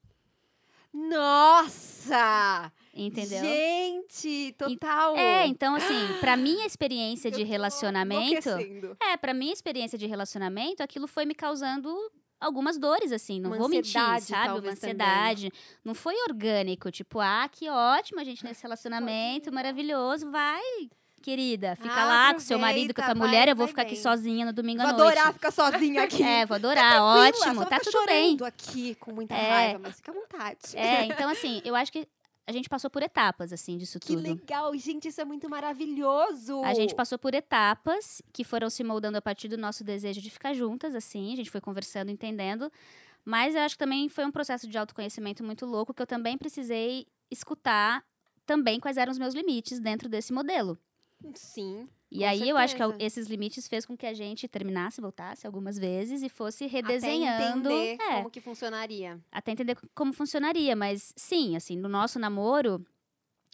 Nossa! Entendeu? Gente, total! É, então assim, pra minha experiência de relacionamento, é, pra minha experiência de relacionamento, aquilo foi me causando algumas dores assim, não Uma vou mentir, ansiedade, sabe? Uma talvez, também. ansiedade. Não foi orgânico, tipo, ah, que ótimo a gente nesse relacionamento, maravilhoso, vai, querida, fica Ah, lá com seu marido, com a tua mulher, eu vou ficar aqui bem. sozinha no domingo Vou à noite. adorar ficar sozinha aqui. É, vou adorar, Tranquila, ótimo, tá tudo bem. chorando aqui com muita É. raiva, mas fica à vontade. É, então assim, eu acho que a gente passou por etapas assim disso Que tudo. legal, gente, isso é muito maravilhoso. A gente passou por etapas que foram se moldando a partir do nosso desejo de ficar juntas, assim. A gente foi conversando, entendendo. Mas eu acho que também foi um processo de autoconhecimento muito louco, que eu também precisei escutar também quais eram os meus limites dentro desse modelo. Sim. E aí eu acho que certeza. esses limites fez com que a gente terminasse, voltasse algumas vezes e fosse Até redesenhando. entender é, como que funcionaria. até entender como funcionaria. Mas sim, assim, no nosso namoro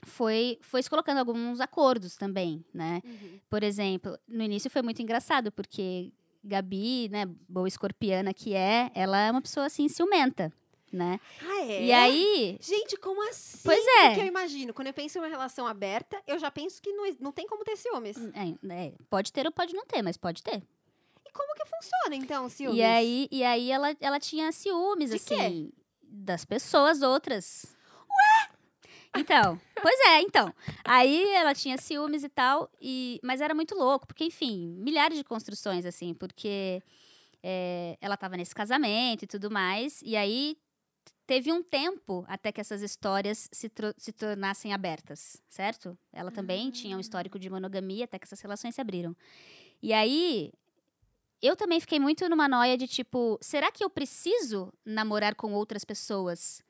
foi, foi se colocando alguns acordos também, né? Por exemplo, no início foi muito engraçado, porque Gabi, né, boa escorpiana que é, ela é uma pessoa assim ciumenta, né? Ah, é? E aí, Gente, como assim? Pois é. Porque eu imagino, quando eu penso em uma relação aberta, eu já penso que não, não tem como ter ciúmes. é, é, pode ter ou pode não ter, mas pode ter. E como que funciona, então, ciúmes? E aí, e aí ela, ela tinha ciúmes, De assim, das pessoas outras. Ué? Então, pois é, então. Aí ela tinha ciúmes e tal, e, mas era muito louco, porque, enfim, milhares de construções, assim, porque é, ela tava nesse casamento e tudo mais, e aí teve um tempo até que essas histórias se, se tornassem abertas, certo? Ela também tinha um histórico de monogamia até que essas relações se abriram. E aí, eu também fiquei muito numa noia de tipo, será que eu preciso namorar com outras pessoas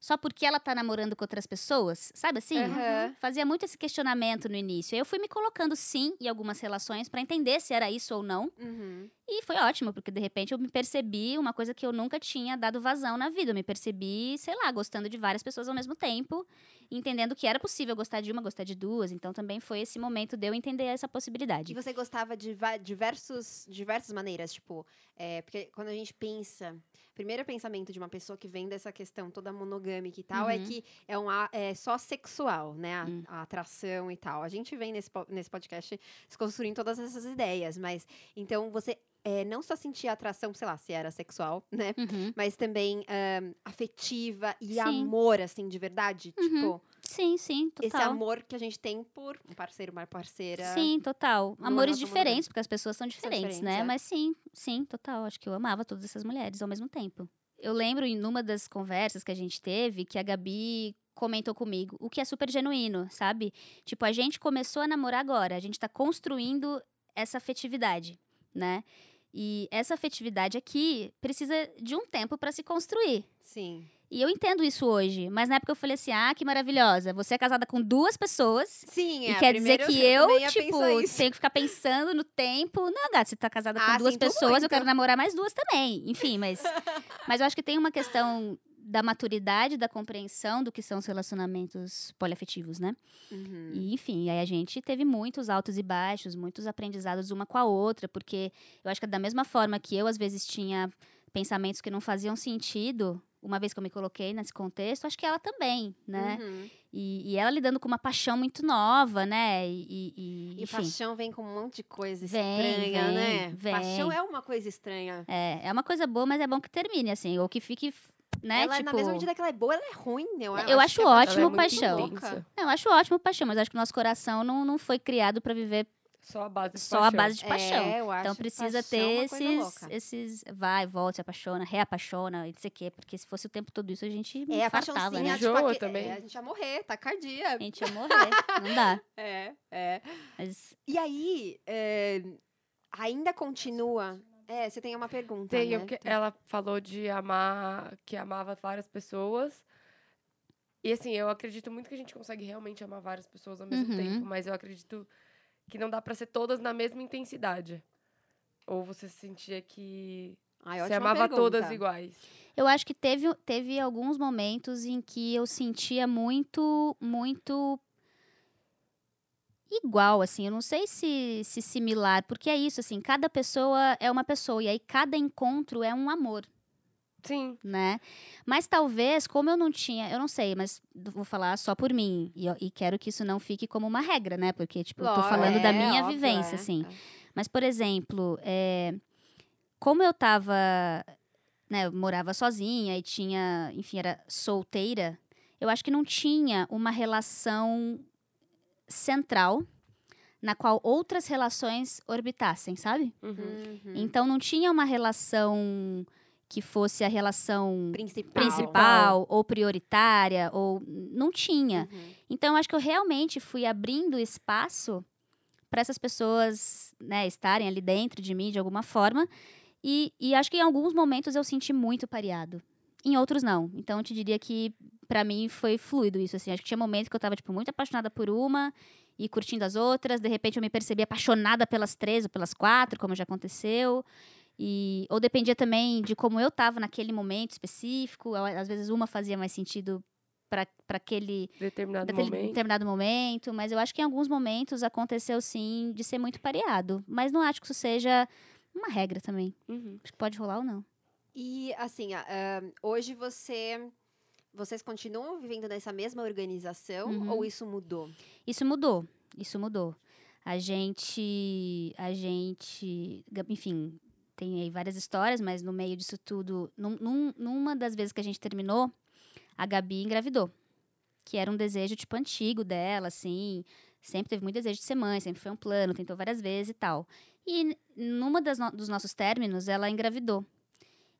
só porque ela tá namorando com outras pessoas? Sabe assim? Aham. Fazia muito esse questionamento no início. Aí eu fui me colocando sim em algumas relações pra entender se era isso ou não. Uhum. E foi ótimo, porque de repente eu me percebi uma coisa que eu nunca tinha dado vazão na vida. Eu me percebi, sei lá, gostando de várias pessoas ao mesmo tempo, entendendo que era possível gostar de uma, gostar de duas. Então também foi esse momento de eu entender essa E possibilidade. você gostava de diversos, diversas maneiras, tipo, é, porque quando a gente pensa, primeiro pensamento de uma pessoa que vem dessa questão toda monogâmica e tal, é Uhum. que é, um, é só sexual, né, a, Hum. a atração e tal. A gente vem nesse, nesse podcast desconstruindo todas essas ideias, mas, então, você é, não só sentia atração, sei lá, se era sexual, né, Uhum. mas também ahn, afetiva e Sim. amor, assim, de verdade, Uhum. tipo, Sim, sim, total. esse amor que a gente tem por um parceiro, uma parceira. Sim, total. no Amores diferentes, momento. porque as pessoas são diferentes, diferentes, né? é. Mas sim, sim, total. Acho que eu amava todas essas mulheres ao mesmo tempo. Eu lembro em numa das conversas que a gente teve que a Gabi comentou comigo, o que é super genuíno, sabe? Tipo, a gente começou a namorar agora, a gente tá construindo essa afetividade, né? E essa afetividade aqui precisa de um tempo pra se construir. Sim. E eu entendo isso hoje, mas na época eu falei assim: ah, que maravilhosa, você é casada com duas pessoas. Sim, E é. quer dizer que eu, ia tipo, tenho que ficar pensando no tempo. Não, gata, você tá casada com Ah, duas sinto pessoas, eu muito. quero namorar mais duas também. Enfim, mas, mas eu acho que tem uma questão da maturidade, da compreensão do que são os relacionamentos poliafetivos, né? Uhum. E, enfim, aí a gente teve muitos altos e baixos, muitos aprendizados uma com a outra, porque eu acho que da mesma forma que eu, às vezes, tinha pensamentos que não faziam sentido, uma vez que eu me coloquei nesse contexto, acho que ela também, né? Uhum. E, e ela lidando com uma paixão muito nova, né? E, e- e, paixão vem com um monte de coisa Vem, estranha, vem, né? vem. Paixão é uma coisa estranha. é, é uma coisa boa, mas é bom que termine, assim, ou que fique, né? ela, tipo, na mesma medida que ela é boa, ela é ruim. Eu, Eu acho que a Ela é ótimo muito paixão. Não, eu acho ótimo paixão, mas acho que o nosso coração não, não foi criado para viver Só a base de só a paixão. base de paixão. É, eu acho Então precisa paixão é ter uma coisa esses, esses vai, volta, se apaixona, reapaixona, e não sei o quê. Porque se fosse o tempo todo isso, a gente É, a fartava, paixãozinha, né? tipo, também. é, a gente ia morrer, tacardia. A gente ia morrer. não dá. É, é. Mas E aí, é, ainda continua... É, você tem uma pergunta, Tem, né? ela falou de amar, que amava várias pessoas. E assim, eu acredito muito que a gente consegue realmente amar várias pessoas ao mesmo Uhum. tempo, mas eu acredito que não dá pra ser todas na mesma intensidade. Ou você sentia que Ai, você amava pergunta. todas iguais. eu acho que teve, teve alguns momentos em que eu sentia muito, muito igual, assim. Eu não sei se, se similar, porque é isso, assim. Cada pessoa é uma pessoa, e aí cada encontro é um amor. Sim. né? Mas talvez, como eu não tinha, eu não sei, mas vou falar só por mim. E, e quero que isso não fique como uma regra, né? Porque, tipo, eu tô falando da é, minha óbvio, vivência, é, assim. é. Mas, por exemplo, é, como eu tava, né, eu morava sozinha e tinha, enfim, era solteira, eu acho que não tinha uma relação central na qual outras relações orbitassem, sabe? Uhum. Uhum. Então não tinha uma relação que fosse a relação Principal. principal ou prioritária ou não tinha. Uhum. Então acho que eu realmente fui abrindo espaço para essas pessoas, né, estarem ali dentro de mim de alguma forma. E, e acho que em alguns momentos eu senti muito pareado. Em outros não. Então eu te diria que para mim foi fluido isso assim. Acho que tinha momentos que eu tava tipo muito apaixonada por uma e curtindo as outras, de repente eu me percebi apaixonada pelas três ou pelas quatro, como já aconteceu. E, ou dependia também de como eu estava naquele momento específico. Às vezes uma fazia mais sentido para aquele Determinado momento. determinado momento, mas eu acho que em alguns momentos aconteceu sim de ser muito pareado. Mas não acho que isso seja uma regra também. Uhum. Acho que pode rolar ou não. E assim, ahn, hoje você. Vocês continuam vivendo nessa mesma organização Uhum. ou isso mudou? Isso mudou. Isso mudou. A gente. A gente. Enfim, tem aí várias histórias, mas no meio disso tudo. num- num- numa das vezes que a gente terminou, a Gabi engravidou. Que era um desejo, tipo, antigo dela, assim. Sempre teve muito desejo de ser mãe, sempre foi um plano, tentou várias vezes e tal. E numa das no- dos nossos términos, ela engravidou.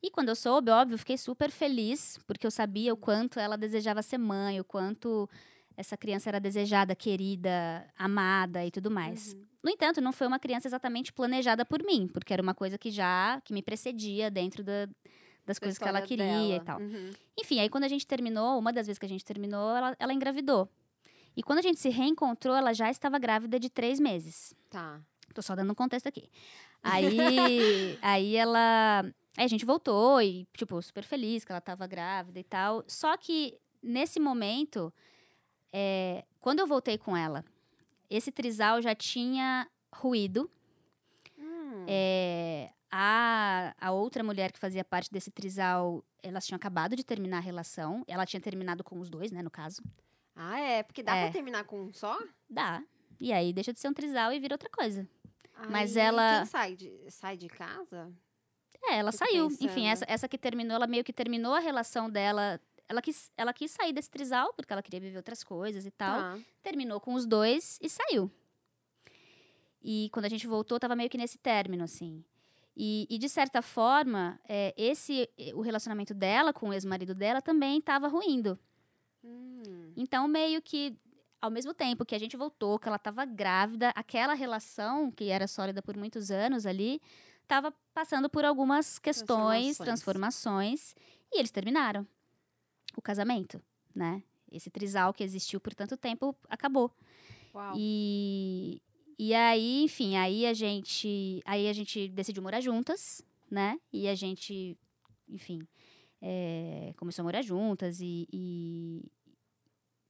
E quando eu soube, óbvio, fiquei super feliz, porque eu sabia o quanto ela desejava ser mãe, o quanto essa criança era desejada, querida, amada e tudo mais. Uhum. No entanto, não foi uma criança exatamente planejada por mim, porque era uma coisa que já que me precedia dentro da- das Da coisas que ela queria dela. e tal. Uhum. Enfim, aí quando a gente terminou, uma das vezes que a gente terminou, ela, ela engravidou. E quando a gente se reencontrou, ela já estava grávida de três meses. Tá. Tô só dando um contexto aqui. Aí, aí ela. Aí a gente voltou e, tipo, super feliz que ela tava grávida e tal. Só que nesse momento, é, quando eu voltei com ela, esse trisal já tinha ruído. Hum. É, a, a outra mulher que fazia parte desse trisal, elas tinham acabado de terminar a relação. Ela tinha terminado com os dois, né, no caso. Ah, é? Porque dá É. pra terminar com um só? Dá. E aí deixa de ser um trisal e vira outra coisa. Mas Aí, ela- Quem sai de, sai de casa? É, ela Fico saiu. pensando. Enfim, essa, essa que terminou, ela meio que terminou a relação dela. Ela quis, ela quis sair desse trisal, porque ela queria viver outras coisas e tal. Tá. Terminou com os dois e saiu. E quando a gente voltou, tava meio que nesse término, assim. E, e de certa forma, é, esse o relacionamento dela com o ex-marido dela também estava ruindo. Hum. Então, meio que, ao mesmo tempo que a gente voltou, que ela estava grávida, aquela relação, que era sólida por muitos anos ali, estava passando por algumas questões, Transformações. transformações, e eles terminaram o casamento, né? Esse trisal que existiu por tanto tempo acabou. Uau. E, e aí, enfim, aí a gente, aí a gente decidiu morar juntas, né? E a gente, enfim, é, começou a morar juntas e, e,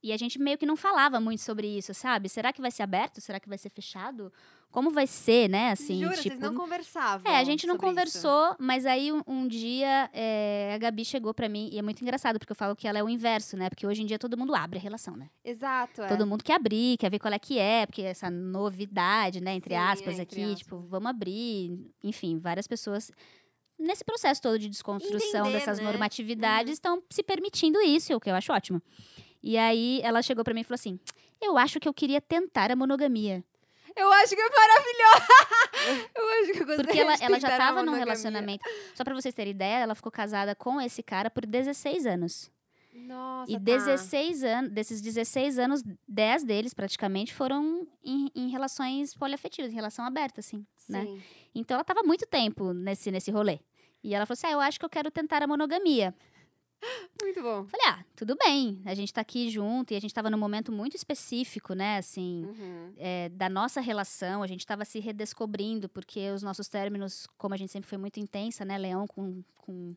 e a gente meio que não falava muito sobre isso, sabe? Será que vai ser aberto? Será que vai ser fechado? Como vai ser, né? Assim, Jura, tipo, vocês não conversavam é, a gente não sobre isso? conversou, mas aí um, um dia é, a Gabi chegou pra mim, e é muito engraçado, porque eu falo que ela é o inverso, né? Porque hoje em dia todo mundo abre a relação, né? Exato, é. Todo mundo quer abrir, quer ver qual é que é, porque essa novidade, né, entre Sim, aspas é, entre aqui, aspas. tipo, vamos abrir, enfim, várias pessoas nesse processo todo de desconstrução Entender, dessas né? Uhum. normatividades estão se permitindo isso, o que eu acho ótimo. E aí ela chegou pra mim e falou assim: "Eu acho que eu queria tentar a monogamia". Eu acho que é maravilhosa! eu acho que eu gostei Porque ela, ela já tava num relacionamento. Só pra vocês terem ideia, ela ficou casada com esse cara por 16 anos. Nossa, E tá. 16 anos, desses 16 anos, 10 deles praticamente foram em, em relações poliafetivas, em relação aberta, assim, né? Sim. Então ela tava muito tempo nesse, nesse rolê. E ela falou assim: ah, eu acho que eu quero tentar a monogamia. Muito bom. Falei, ah, tudo bem. A gente tá aqui junto e a gente tava num momento muito específico, né? Assim, Uhum. é, da nossa relação, a gente estava se redescobrindo, porque os nossos términos, como a gente sempre foi muito intensa, né? Leão com, com,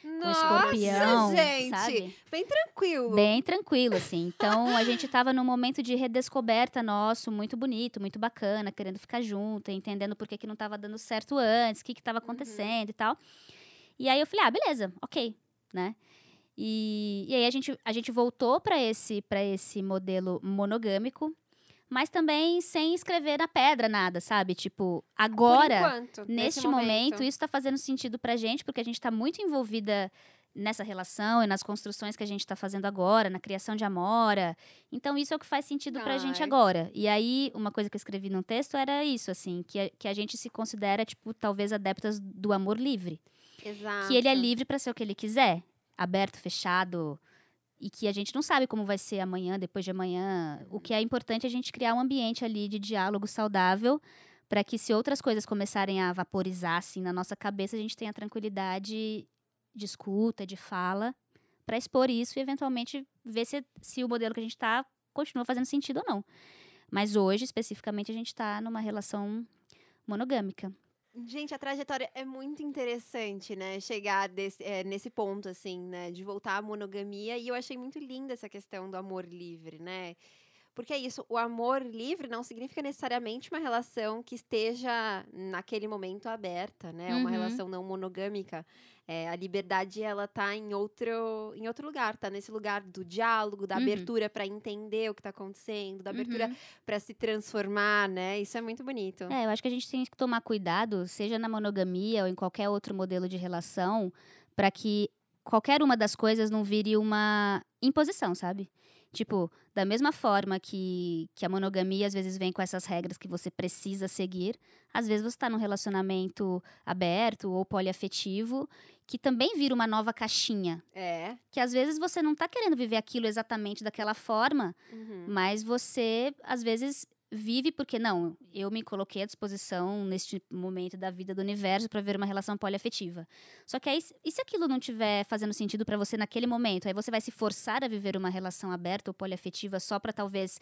com Nossa, escorpião, gente! sabe? Bem tranquilo. Bem tranquilo, assim. Então, a gente estava num momento de redescoberta nosso, muito bonito, muito bacana, querendo ficar junto, entendendo por que, que não estava dando certo antes, o que estava acontecendo e tal. E aí eu falei, ah, beleza, ok, né? E, e aí a gente, a gente voltou para esse, pra esse modelo monogâmico, mas também sem escrever na pedra nada, sabe? Tipo, agora, enquanto, neste momento, isso está fazendo sentido pra gente, porque a gente está muito envolvida nessa relação e nas construções que a gente está fazendo agora, na criação de Amora. Então, isso é o que faz sentido pra gente Ai. agora. E aí, uma coisa que eu escrevi no texto era isso, assim, que a, que a gente se considera, tipo, talvez adeptas do amor livre. Exato. Que ele é livre pra ser o que ele quiser, aberto, fechado, e que a gente não sabe como vai ser amanhã, depois de amanhã. O que é importante é a gente criar um ambiente ali de diálogo saudável para que se outras coisas começarem a vaporizar assim na nossa cabeça, a gente tenha tranquilidade de escuta, de fala, para expor isso e eventualmente ver se, se o modelo que a gente está continua fazendo sentido ou não. Mas hoje, especificamente, a gente está numa relação monogâmica. Gente, a trajetória é muito interessante, né? Chegar desse- é, nesse ponto, assim, né? De voltar à monogamia. E eu achei muito linda essa questão do amor livre, né? Porque é isso, o amor livre não significa necessariamente uma relação que esteja naquele momento aberta, né? Uma Uhum. relação não monogâmica. É, a liberdade, ela tá em outro, em outro lugar, tá nesse lugar do diálogo, da Uhum. abertura para entender o que tá acontecendo, da abertura Uhum. para se transformar, né? Isso é muito bonito. É, eu acho que a gente tem que tomar cuidado, seja na monogamia ou em qualquer outro modelo de relação, para que qualquer uma das coisas não vire uma imposição, sabe? Tipo, da mesma forma que, que a monogamia às vezes vem com essas regras que você precisa seguir, às vezes você está num relacionamento aberto ou poliafetivo que também vira uma nova caixinha. É. Que às vezes você não tá querendo viver aquilo exatamente daquela forma, Uhum. mas você, às vezes, vive porque, não, eu me coloquei à disposição neste momento da vida do universo para ver uma relação poliafetiva. Só que aí, e se aquilo não estiver fazendo sentido para você naquele momento? Aí você vai se forçar a viver uma relação aberta ou poliafetiva só para talvez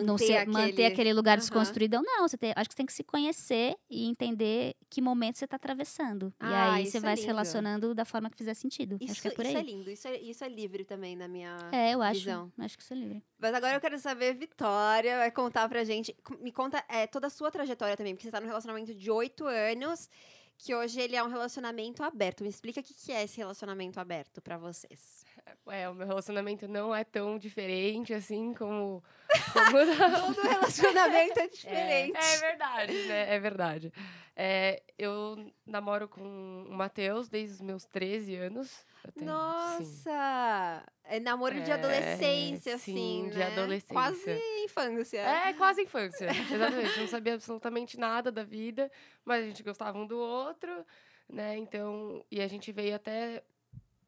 não Manter ser, aquele- manter aquele lugar Aham. desconstruído. Não, você tem, acho que você tem que se conhecer e entender que momento você está atravessando. e Ah, aí isso você é vai se lindo. relacionando da forma que fizer sentido. Isso, acho que é por isso é aí. lindo, isso é, isso é livre também na minha. É, eu acho. visão. Acho que isso é livre. Mas agora eu quero saber, Vitória, vai contar pra gente. Me conta é, toda a sua trajetória também, porque você tá num relacionamento de oito anos, que hoje ele é um relacionamento aberto. Me explica o que, que é esse relacionamento aberto pra vocês. É, o meu relacionamento não é tão diferente assim como. como Todo relacionamento é diferente. É, é verdade, né? É verdade. É, eu namoro com o Matheus desde os meus 13 anos. Tenho- sim. Nossa! É namoro de É, adolescência, sim, assim. de né? adolescência. Quase infância. É, quase infância. Exatamente. Não sabia absolutamente nada da vida, mas a gente gostava um do outro, né? Então, e a gente veio até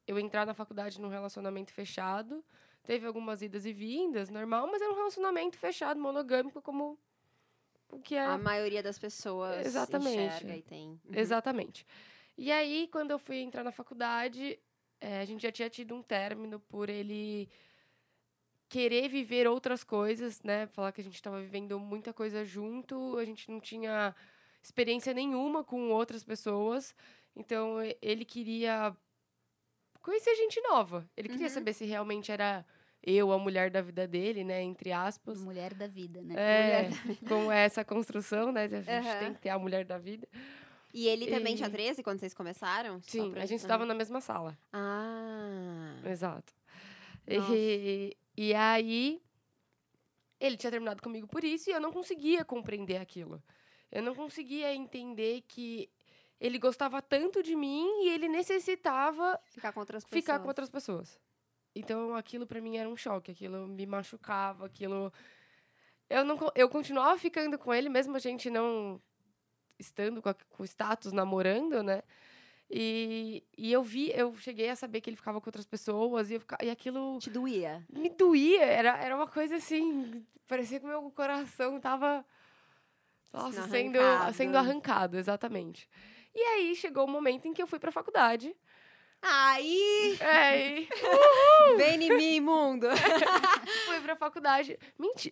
eu entrar na faculdade num relacionamento fechado. Teve algumas idas e vindas, normal, mas era um relacionamento fechado, monogâmico, como o que é. A maioria das pessoas Exatamente. enxerga e tem. Uhum. Exatamente. E aí, quando eu fui entrar na faculdade, eh, a gente já tinha tido um término por ele querer viver outras coisas, né? Falar que a gente estava vivendo muita coisa junto, a gente não tinha experiência nenhuma com outras pessoas. Então, ele queria conhecer gente nova. Ele queria Uhum. saber se realmente era eu a mulher da vida dele, né? Entre aspas. Mulher da vida, né? É, com essa construção, né? A gente Aham. tem que ter a mulher da vida. E ele também E- tinha 13 quando vocês começaram? Sim, pra- a gente estava na mesma sala. Ah. Exato. E, e aí, ele tinha terminado comigo por isso e eu não conseguia compreender aquilo. Eu não conseguia entender que ele gostava tanto de mim e ele necessitava Ficar com outras pessoas. ficar com outras pessoas. Então, aquilo pra mim era um choque, aquilo me machucava, aquilo eu não eu continuava ficando com ele mesmo a gente não estando com, a- com o status namorando, né? E, e eu vi, eu cheguei a saber que ele ficava com outras pessoas e, e aquilo Te doía. me doía, era, era uma coisa assim, parecia que meu coração tava nossa, Sendo sendo arrancado, exatamente. E aí chegou o momento em que eu fui pra faculdade. Aí, É, e vem em mim, imundo. fui pra faculdade.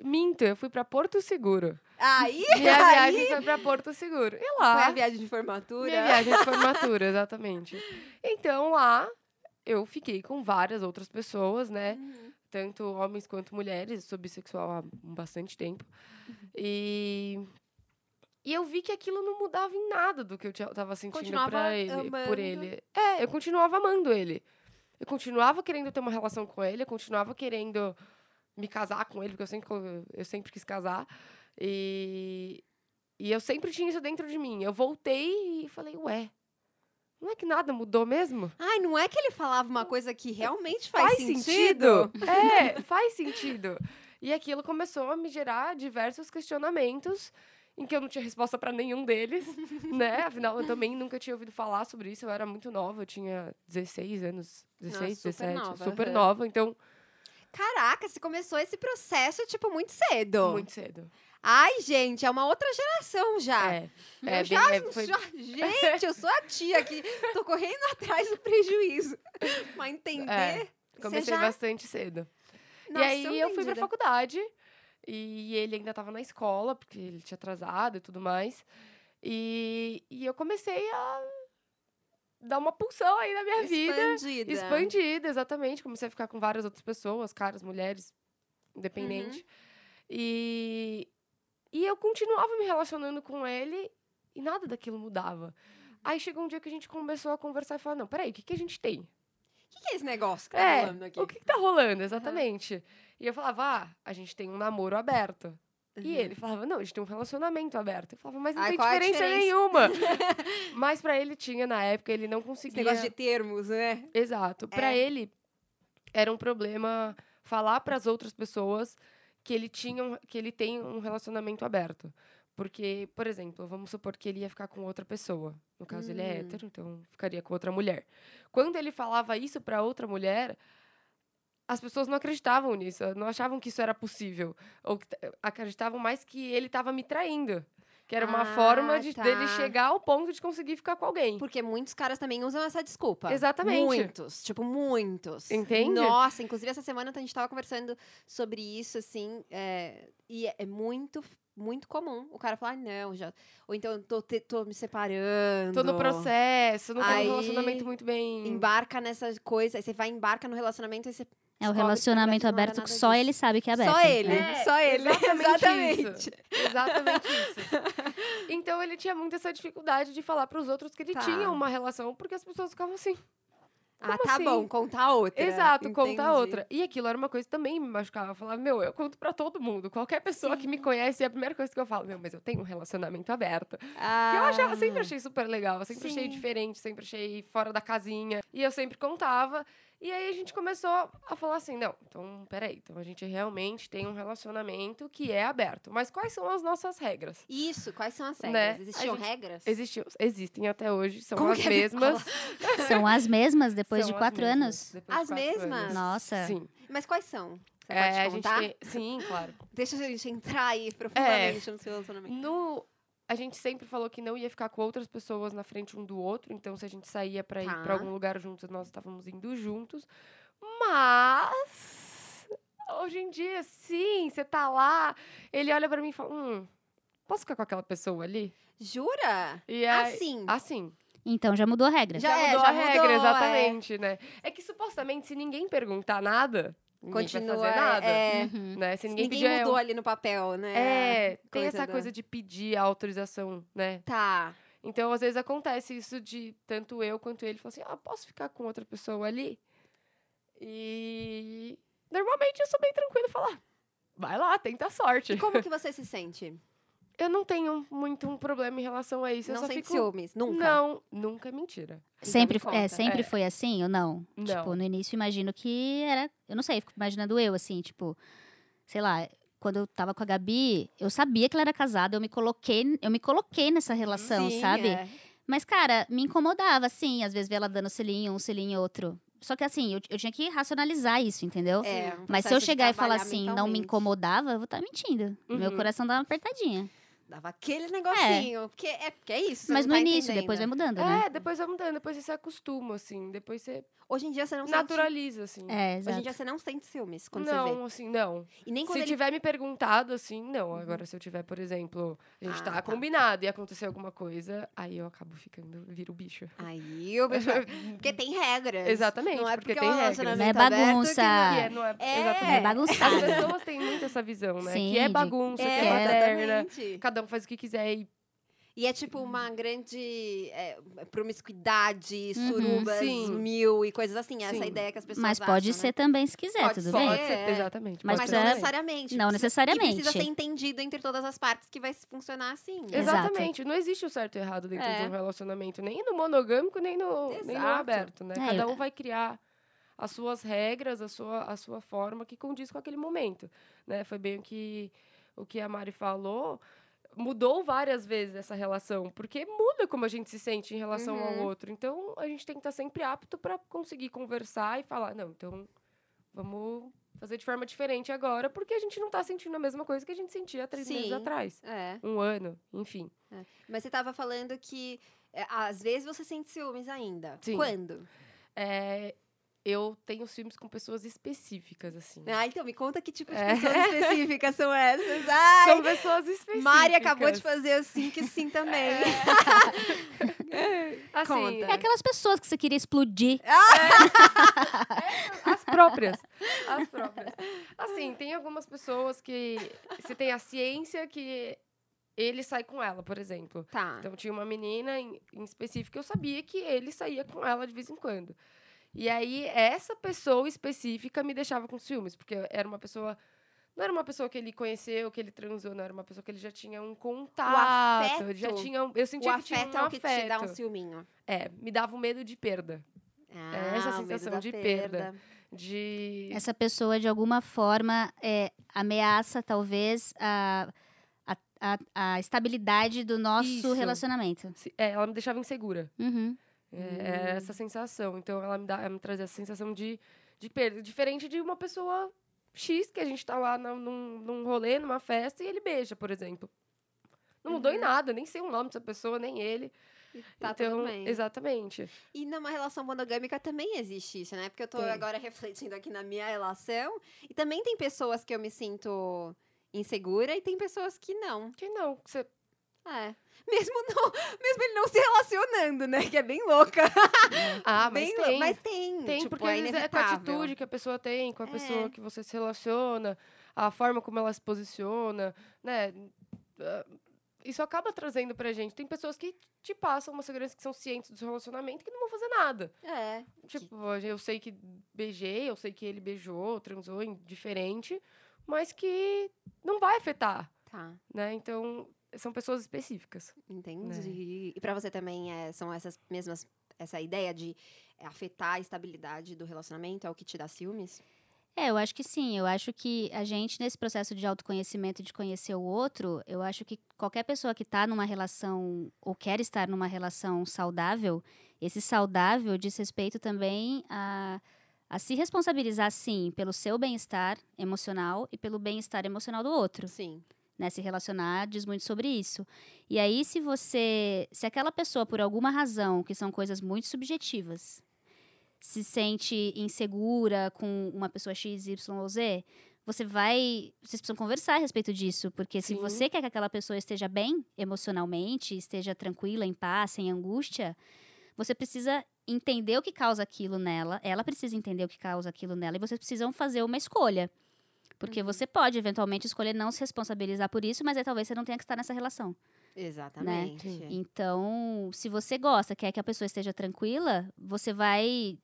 Minto, eu fui pra Porto Seguro. Aí, Minha aí. viagem foi pra Porto Seguro. E Foi lá, a viagem de formatura. minha viagem de formatura, exatamente. Então lá eu fiquei com várias outras pessoas, né? Uhum. tanto homens quanto mulheres, sou bissexual há bastante tempo. E, e eu vi que aquilo não mudava em nada do que eu tinha- tava sentindo Continuava pra ele, amando. por ele. É, eu continuava amando ele. Eu continuava querendo ter uma relação com ele, eu continuava querendo me casar com ele, porque eu sempre, eu sempre quis casar. E, e eu sempre tinha isso dentro de mim. Eu voltei e falei, ué, não é que nada mudou mesmo? Ai, não é que ele falava uma coisa que realmente faz, sentido? É, faz sentido. E aquilo começou a me gerar diversos questionamentos em que eu não tinha resposta para nenhum deles, né? Afinal, eu também nunca tinha ouvido falar sobre isso. Eu era muito nova, eu tinha 16 anos, 16, super 17, nova, super aham. nova, então Caraca, você começou esse processo, tipo, muito cedo. muito cedo. Ai, gente, é uma outra geração já. É, Eu é, já, bem- é, foi- já- Gente, eu sou a tia que tô correndo atrás do prejuízo. Pra entender. É, comecei já... bastante cedo. Nossa, e aí eu fui pra faculdade e ele ainda estava na escola, porque ele tinha atrasado e tudo mais. E, e eu comecei a dar uma pulsão aí na minha vida. Expandida. Expandida, exatamente. Comecei a ficar com várias outras pessoas, caras, mulheres, independente. Uhum. E, e eu continuava me relacionando com ele e nada daquilo mudava. Aí chegou um dia que a gente começou a conversar e falar: não, peraí, o que, que a gente tem? O que, que é esse negócio que tá É, rolando aqui? O que, que tá rolando, exatamente? E eu falava, ah, a gente tem um namoro aberto. E Uhum. ele falava, não, a gente tem um relacionamento aberto. Eu falava, mas não Ai, tem é diferença, diferença? nenhuma. mas pra ele tinha na época, ele não Esse conseguia. negócio de termos, né? Exato. Pra É. ele era um problema falar para as outras pessoas que ele tinha um- que ele tem um relacionamento aberto. Porque, por exemplo, vamos supor que ele ia ficar com outra pessoa. No caso, ele é Hum. hétero, então ficaria com outra mulher. Quando ele falava isso para outra mulher, as pessoas não acreditavam nisso, não achavam que isso era possível. Ou acreditavam mais que ele estava me traindo. Que era uma Ah, forma de, dele tá. chegar ao ponto de conseguir ficar com alguém. Porque muitos caras também usam essa desculpa. Exatamente. Muitos, tipo, muitos. Entende? Nossa, inclusive essa semana a gente tava conversando sobre isso, assim, é, e é, é muito, muito comum o cara falar, "Ah, não, já. Ou então, tô, te- tô me separando. Tô no processo, não Aí, um relacionamento muito bem. Embarca nessa coisa, aí você vai embarca no relacionamento e você. É o relacionamento aberto que só disso. ele sabe que é aberto. Só ele, né? É, só ele. exatamente Exatamente. Exatamente isso. Então ele tinha muito essa dificuldade de falar pros outros que ele Tá. tinha uma relação, porque as pessoas ficavam assim. Ah, Como tá assim? bom, contar outra. Exato, conta Entendi. a outra. E aquilo era uma coisa que também me machucava. Eu falava, meu, eu conto pra todo mundo. Qualquer pessoa que me conhece, é a primeira coisa que eu falo, meu, mas eu tenho um relacionamento aberto. Ah, Que eu achava, sempre achei super legal, eu sempre achei Sim. diferente, sempre achei fora da casinha. E eu sempre contava. E aí a gente começou a falar assim: não, então peraí, então a gente realmente tem um relacionamento que é aberto. Mas quais são as nossas regras? Isso, quais são as regras? Né? Existiam gente- regras? Existiam, existem até hoje, são Como as é? Me mesmas. São as mesmas depois São de quatro mesmas, anos. depois As quatro mesmas? anos. Nossa. Sim. Mas quais são? Você É, pode a gente contar? tem, sim, claro. Deixa a gente entrar aí É. profundamente no seu relacionamento. No, a gente sempre falou que não ia ficar com outras pessoas na frente um do outro, então se a gente saía pra ir Tá. pra algum lugar juntos, nós estávamos indo juntos. Mas hoje em dia, sim, você tá lá, ele olha pra mim e fala: "Hum, posso ficar com aquela pessoa ali?" Jura? E aí, Assim. assim. Então já mudou a regra. Já Já, é, mudou já a regra, mudou, é. exatamente, né? É que supostamente, se ninguém perguntar nada, ninguém Continua. vai fazer nada. É, Uhum. Né? Se ninguém, ninguém pedir. mudou ali no papel, né? É, tem coisa essa da- coisa de pedir a autorização, né? Tá. Então, às vezes acontece isso de tanto eu quanto ele falar assim: ah, posso ficar com outra pessoa ali? E normalmente eu sou bem tranquilo e falar: vai lá, tenta a sorte. E como que você se sente? Eu não tenho muito um problema em relação a isso. eu não só sente fico. ciúmes? Nunca? Não, nunca é mentira. Então Sempre, é, sempre É. foi assim ou não? Não. Tipo, no início imagino que era. Eu não sei, fico imaginando eu, assim, tipo, sei lá, quando eu tava com a Gabi, eu sabia que ela era casada, eu me coloquei, eu me coloquei nessa relação, Sim, sabe? é. Mas, cara, me incomodava, assim, às vezes ver ela dando selinho, um selinho outro. Só que assim, eu, eu tinha que racionalizar isso, entendeu? É, um Mas se eu chegar e falar assim, não me incomodava, eu vou estar mentindo. Meu Uhum. coração dá uma apertadinha. Dava aquele negocinho. Porque, é, porque é isso. você Mas não no tá início, entendendo. depois vai mudando, né? É, depois vai mudando, depois você se acostuma, assim. Depois você Hoje em dia você não naturaliza, assim. É, sente... Hoje exato. em dia você não sente ciúmes quando você vê. não, assim, não. E nem quando Se ele... tiver me perguntado, assim, não. Agora, se eu tiver, por exemplo, a gente Ah, tá, tá. combinado e acontecer alguma coisa, aí eu acabo ficando, viro o bicho. Aí o bicho... Porque tem regras. Exatamente, Não é porque porque, tem é regras. Não é aberto que bagunça. não- Que é, não é, É. exatamente. É bagunçado. As pessoas têm muito essa visão, né? Sim, que é bagunça, que É, é baderna. exatamente. Cada um faz o que quiser e E é tipo uma grande é, promiscuidade, Uhum, surubas, sim. mil e coisas assim. Essa Sim. ideia que as pessoas Mas pode acham, ser né? também se quiser, Pode tudo ser. bem? pode ser, É. exatamente. Mas Mas pode não necessariamente. Não Precisa- necessariamente. E precisa ser entendido entre todas as partes que vai funcionar assim. né? Exato. Exatamente. Não existe o certo e errado dentro É. de um relacionamento, nem no monogâmico, nem no, nem no Exato. aberto, né? É, Cada um vai criar as suas regras, a sua, a sua forma que condiz com aquele momento, né? Foi bem o que, o que a Mari falou. Mudou várias vezes essa relação, porque muda como a gente se sente em relação ao Uhum. outro. Então, a gente tem que estar sempre apto para conseguir conversar e falar, não, então vamos fazer de forma diferente agora, porque a gente não tá sentindo a mesma coisa que a gente sentia há três meses Sim. atrás. É. Um ano, enfim. Mas você tava falando que é, às vezes você sente ciúmes ainda. Sim. Quando? É, eu tenho filmes com pessoas específicas, assim. Ah, então me conta que tipo de É. pessoas específicas são essas. Ai, São pessoas específicas. Mari acabou de fazer assim que sim também. Assim, Conta. É aquelas pessoas que você queria explodir. As próprias. As próprias. Assim, tem algumas pessoas que você tem a ciência que ele sai com ela, por exemplo. Tá. Então tinha uma menina em, em específico, eu sabia que ele saía com ela de vez em quando. E aí, essa pessoa específica me deixava com ciúmes, porque era uma pessoa. Não era uma pessoa que ele conheceu, que ele transou, não era uma pessoa que ele já tinha um contato. ele já afeto. tinha um- eu o sentia que tinha afeto um é o que te dá um afeto. ciúminho. É, me dava um medo de perda. Ah, essa o medo sensação da de perda. De. Essa pessoa, de alguma forma, é, ameaça, talvez, a, a, a, a estabilidade do nosso Isso. relacionamento. é, ela me deixava insegura. Uhum. É, é Hum. essa sensação. Então ela me, dá, ela me trazia essa sensação de, de perda. Diferente de uma pessoa X, que a gente tá lá na- num, num rolê, numa festa, e ele beija, por exemplo. Não mudou em Uhum. nada, nem sei o nome dessa pessoa, nem ele. Tá então, tudo bem. exatamente. E numa relação monogâmica também existe isso, né? Porque eu tô agora refletindo aqui na minha relação. E também tem pessoas que eu me sinto insegura e tem pessoas que não. Que não, você É. Mesmo não, mesmo ele não se relacionando, né? Que é bem louca. Ah, mas bem tem. lou- Mas tem. Tem, tipo, porque é é com a atitude que a pessoa tem, com a É. pessoa que você se relaciona, a forma como ela se posiciona, né? Ah, Isso acaba trazendo pra gente. Tem pessoas que te passam uma segurança que são cientes do seu relacionamento que não vão fazer nada. É. Tipo, eu sei que beijei, eu sei que ele beijou, transou indiferente, mas que não vai afetar, Tá. né? Então, são pessoas específicas. Entendi. E pra você também é, são essas mesmas. Essa ideia de é, afetar a estabilidade do relacionamento é o que te dá ciúmes? É, eu acho que sim. Eu acho que a gente, nesse processo de autoconhecimento e de conhecer o outro, eu acho que qualquer pessoa que está numa relação ou quer estar numa relação saudável, esse saudável diz respeito também a, a se responsabilizar, sim, pelo seu bem-estar emocional e pelo bem-estar emocional do outro Sim. Né, se relacionar diz muito sobre isso. E aí, se você, se aquela pessoa, por alguma razão, que são coisas muito subjetivas, se sente insegura com uma pessoa X, Y ou Z, você vai, vocês precisam conversar a respeito disso, porque se Sim. você quer que aquela pessoa esteja bem emocionalmente, esteja tranquila, em paz, sem angústia, você precisa entender o que causa aquilo nela, ela precisa entender o que causa aquilo nela, e vocês precisam fazer uma escolha. Porque Uhum. você pode, eventualmente, escolher não se responsabilizar por isso, mas aí talvez você não tenha que estar nessa relação. Exatamente. Sim. Então, se você gosta, quer que a pessoa esteja tranquila, você vai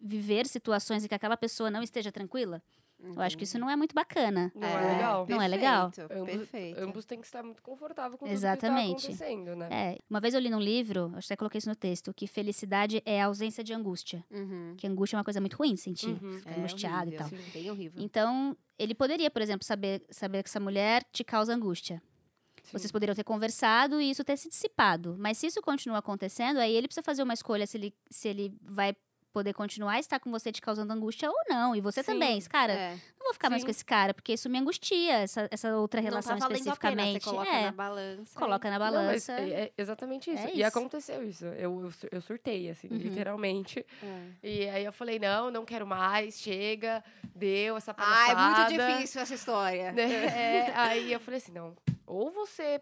viver situações em que aquela pessoa não esteja tranquila. Eu acho que isso não é muito bacana. Não é, legal. Não é legal? perfeito, Ambos, Perfeito. ambos têm que estar muito confortável com Exatamente. tudo que tá acontecendo, né? É, uma vez eu li num livro, acho que até coloquei isso no texto, que felicidade é a ausência de angústia. Uhum. Que angústia é uma coisa muito ruim de sentir. Uhum. Fica angustiado e horrível, tal. Bem horrível. Então, ele poderia, por exemplo, saber, saber que essa mulher te causa angústia. Sim. Vocês poderiam ter conversado e isso ter se dissipado. Mas se isso continua acontecendo, aí ele precisa fazer uma escolha se ele, se ele vai poder continuar estar com você te causando angústia ou não. E você Sim. também. Cara, É. não vou ficar mais Sim. com esse cara, porque isso me angustia, essa, essa outra relação não tá pena, especificamente. Você coloca é, na balança. coloca na Não, balança. é, é exatamente isso. É E isso. aconteceu isso. Eu, eu, eu surtei, assim, Uhum. literalmente. É. E aí eu falei, não, não quero mais, chega, deu essa palhaçada. muito difícil essa história. né? É, aí eu falei assim, não, ou você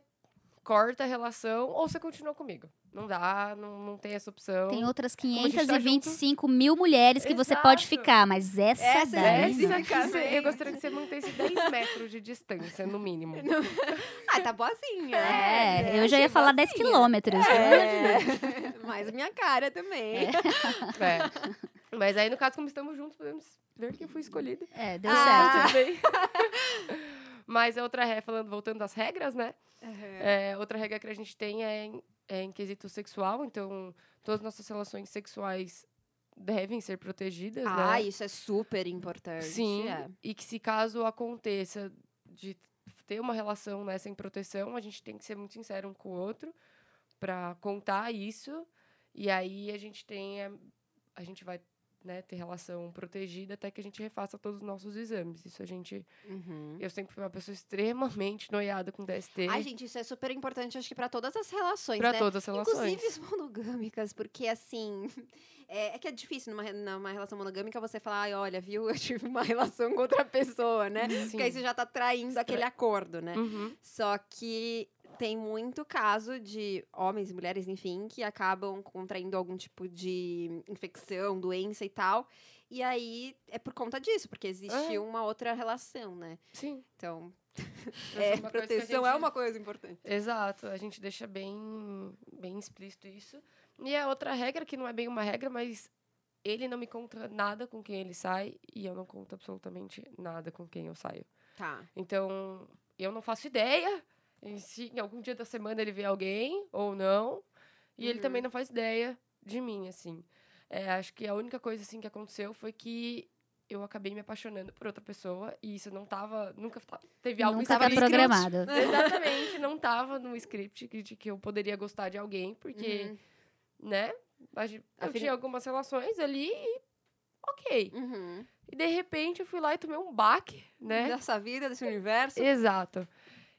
corta a relação, ou você continua comigo. Não dá, não, não tem essa opção. Tem outras a gente tá 525 mil mulheres que você pode Exato. ficar, mas essa, Essa daí... é Essa você- eu gostaria que você mantesse 10 metros de distância, no mínimo. Ah, tá boazinha. É, né? eu já ia falar 10 boazinha. quilômetros. É. Mas minha cara também. É. Mas aí, no caso, como estamos juntos, podemos ver que eu fui escolhida. É, deu Ah. certo. Tudo bem. Mas a outra regra, falando, voltando às regras, né? É, outra regra que a gente tem é em, é em quesito sexual. Então, todas as nossas relações sexuais devem ser protegidas, Ah, né? isso é super importante. Sim, é. e que se caso aconteça de ter uma relação né, sem proteção, a gente tem que ser muito sincero um com o outro para contar isso. E aí a gente tem a, a gente vai né, ter relação protegida até que a gente refaça todos os nossos exames. Isso a gente Uhum. eu sempre fui uma pessoa extremamente noiada com DST Ai, gente, isso é super importante, acho que pra todas as relações, para né? todas as relações. Inclusive as monogâmicas, porque assim. É, é que é difícil numa, numa relação monogâmica você falar, ai, olha, viu, eu tive uma relação com outra pessoa, né? Sim. Porque aí você já tá traindo aquele acordo, né? Uhum. Só que tem muito caso de homens e mulheres, enfim, que acabam contraindo algum tipo de infecção, doença e tal. E aí é por conta disso, porque existe É. uma outra relação, né? Sim. Então, é, a proteção gente- é uma coisa importante. Exato, a gente deixa bem, bem explícito isso. E a outra regra, que não é bem uma regra, mas ele não me conta nada com quem ele sai e eu não conto absolutamente nada com quem eu saio. Tá. Então, eu não faço ideia em se em algum dia da semana ele vê alguém ou não. E ele Uhum. também não faz ideia de mim, assim. É, acho que a única coisa, assim, que aconteceu foi que eu acabei me apaixonando por outra pessoa e isso não tava... Nunca teve algo Nunca tá escrito. programado. Exatamente, não tava no script que- de que eu poderia gostar de alguém, porque, Uhum. né? Eu Afini- tinha algumas relações ali e ok. Uhum. E de repente eu fui lá e tomei um baque, né? Dessa vida, desse universo. Exato.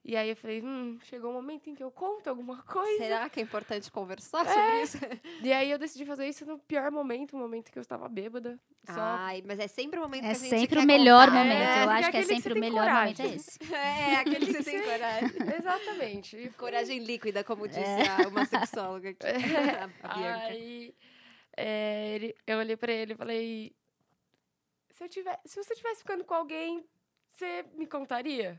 E aí eu falei, hum, chegou um momento em que eu conto alguma coisa. Será que é importante conversar sobre isso? E aí eu decidi fazer isso no pior momento, o momento que eu estava bêbada. Só... Ai, mas é sempre o momento que É a gente sempre quer o melhor contar, momento. É, Eu acho que é que sempre você o melhor momento é coragem. esse. É, aquele que você tem coragem. Exatamente. Coragem líquida, como disse É. a- uma sexóloga aqui. a Bianca. Aí é, ele- eu olhei pra ele e falei: se, eu tiver, se você estivesse ficando com alguém, você me contaria?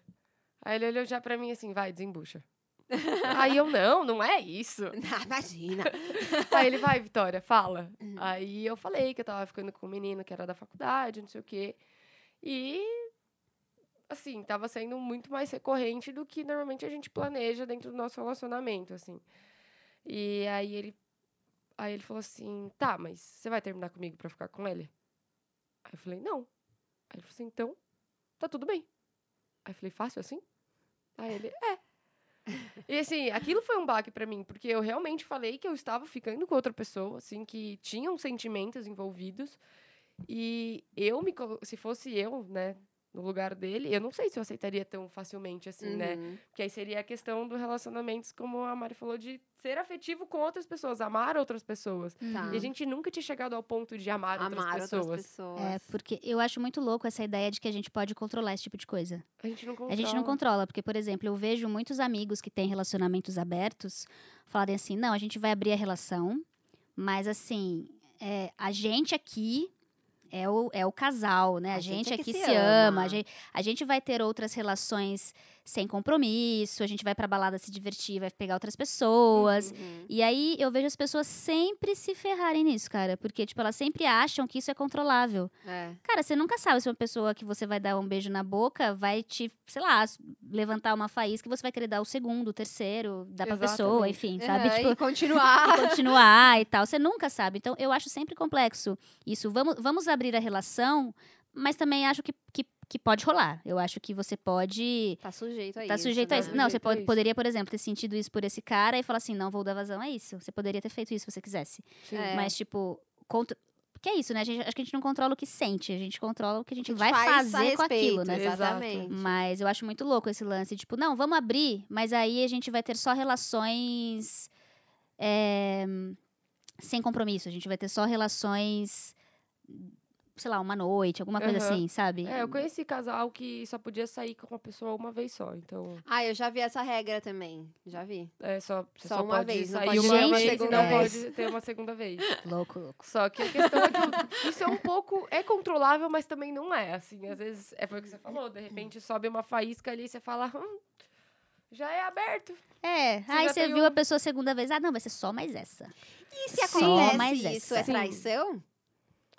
Aí ele olhou já pra mim assim: vai, desembucha. Aí eu, não, não é isso. Ah, imagina. Aí ele, vai, Vitória, fala. Uhum. Aí eu falei que eu tava ficando com um menino que era da faculdade, não sei o quê. E, assim, tava sendo muito mais recorrente do que normalmente a gente planeja dentro do nosso relacionamento, assim. E aí ele, aí ele falou assim, tá, mas você vai terminar comigo pra ficar com ele? Aí eu falei, não. Aí ele falou assim, então, tá tudo bem. Aí eu falei, fácil assim? Aí ele, é. E assim, aquilo foi um baque pra mim, porque eu realmente falei que eu estava ficando com outra pessoa, assim, que tinham sentimentos envolvidos. E eu me. Se fosse eu, né, no lugar dele, eu não sei se eu aceitaria tão facilmente assim, né? Uhum. Porque aí seria a questão do relacionamentos, como a Mari falou, de ser afetivo com outras pessoas, amar outras pessoas. Tá. E a gente nunca tinha chegado ao ponto de amar, Amar outras pessoas. outras pessoas. É, porque eu acho muito louco essa ideia de que a gente pode controlar esse tipo de coisa. A gente não controla. A gente não controla, porque, por exemplo, eu vejo muitos amigos que têm relacionamentos abertos falarem assim: não, a gente vai abrir a relação, Mas assim, é, a gente aqui é o, é o casal, né? A, A gente gente, é que aqui se se, ama. ama. A gente, a gente vai ter outras relações sem compromisso, a gente vai pra balada se divertir, vai pegar outras pessoas. Uhum. E aí eu vejo as pessoas sempre se ferrarem nisso, cara. Porque, tipo, elas sempre acham que isso é controlável. É. Cara, você nunca sabe se uma pessoa que você vai dar um beijo na boca vai te, sei lá, levantar uma faísca que você vai querer dar o segundo, o terceiro, dar pra pessoa, enfim, sabe? Tipo, e continuar. continuar e tal. Você nunca sabe. Então, eu acho sempre complexo isso. Vamos, vamos abrir a relação, mas também acho que, que, que pode rolar. Eu acho que você pode. tá sujeito a Tá isso. sujeito a né? isso. Não, você pode, isso. poderia, por exemplo, ter sentido isso por esse cara e falar assim: não vou dar vazão a isso. Você poderia ter feito isso se você quisesse. É. Mas, tipo, contra... porque é isso, né? A gente, acho que a gente não controla o que sente, a gente controla o que a gente A gente vai faz fazer com aquilo, né? Exatamente. Mas eu acho muito louco esse lance, tipo, não, vamos abrir, mas aí a gente vai ter só relações é, sem compromisso. A gente vai ter só relações, sei lá, uma noite, alguma coisa Aham. assim, sabe? É, eu conheci casal que só podia sair com uma pessoa uma vez só. Então, Ah, eu já vi essa regra também. Já vi. é só, você Só só, uma pode vez, não pode uma vez e segunda não vez. pode ter uma segunda vez. Louco, louco. Só que a questão é que isso é um pouco. É controlável, mas também não é. Assim, às vezes é foi o que você falou. De repente sobe uma faísca ali e você fala. Hum, já é aberto. É, Você aí você viu um- a pessoa a segunda vez, ah, não, vai ser só mais essa. E se Só acontece mais isso, é essa. traição?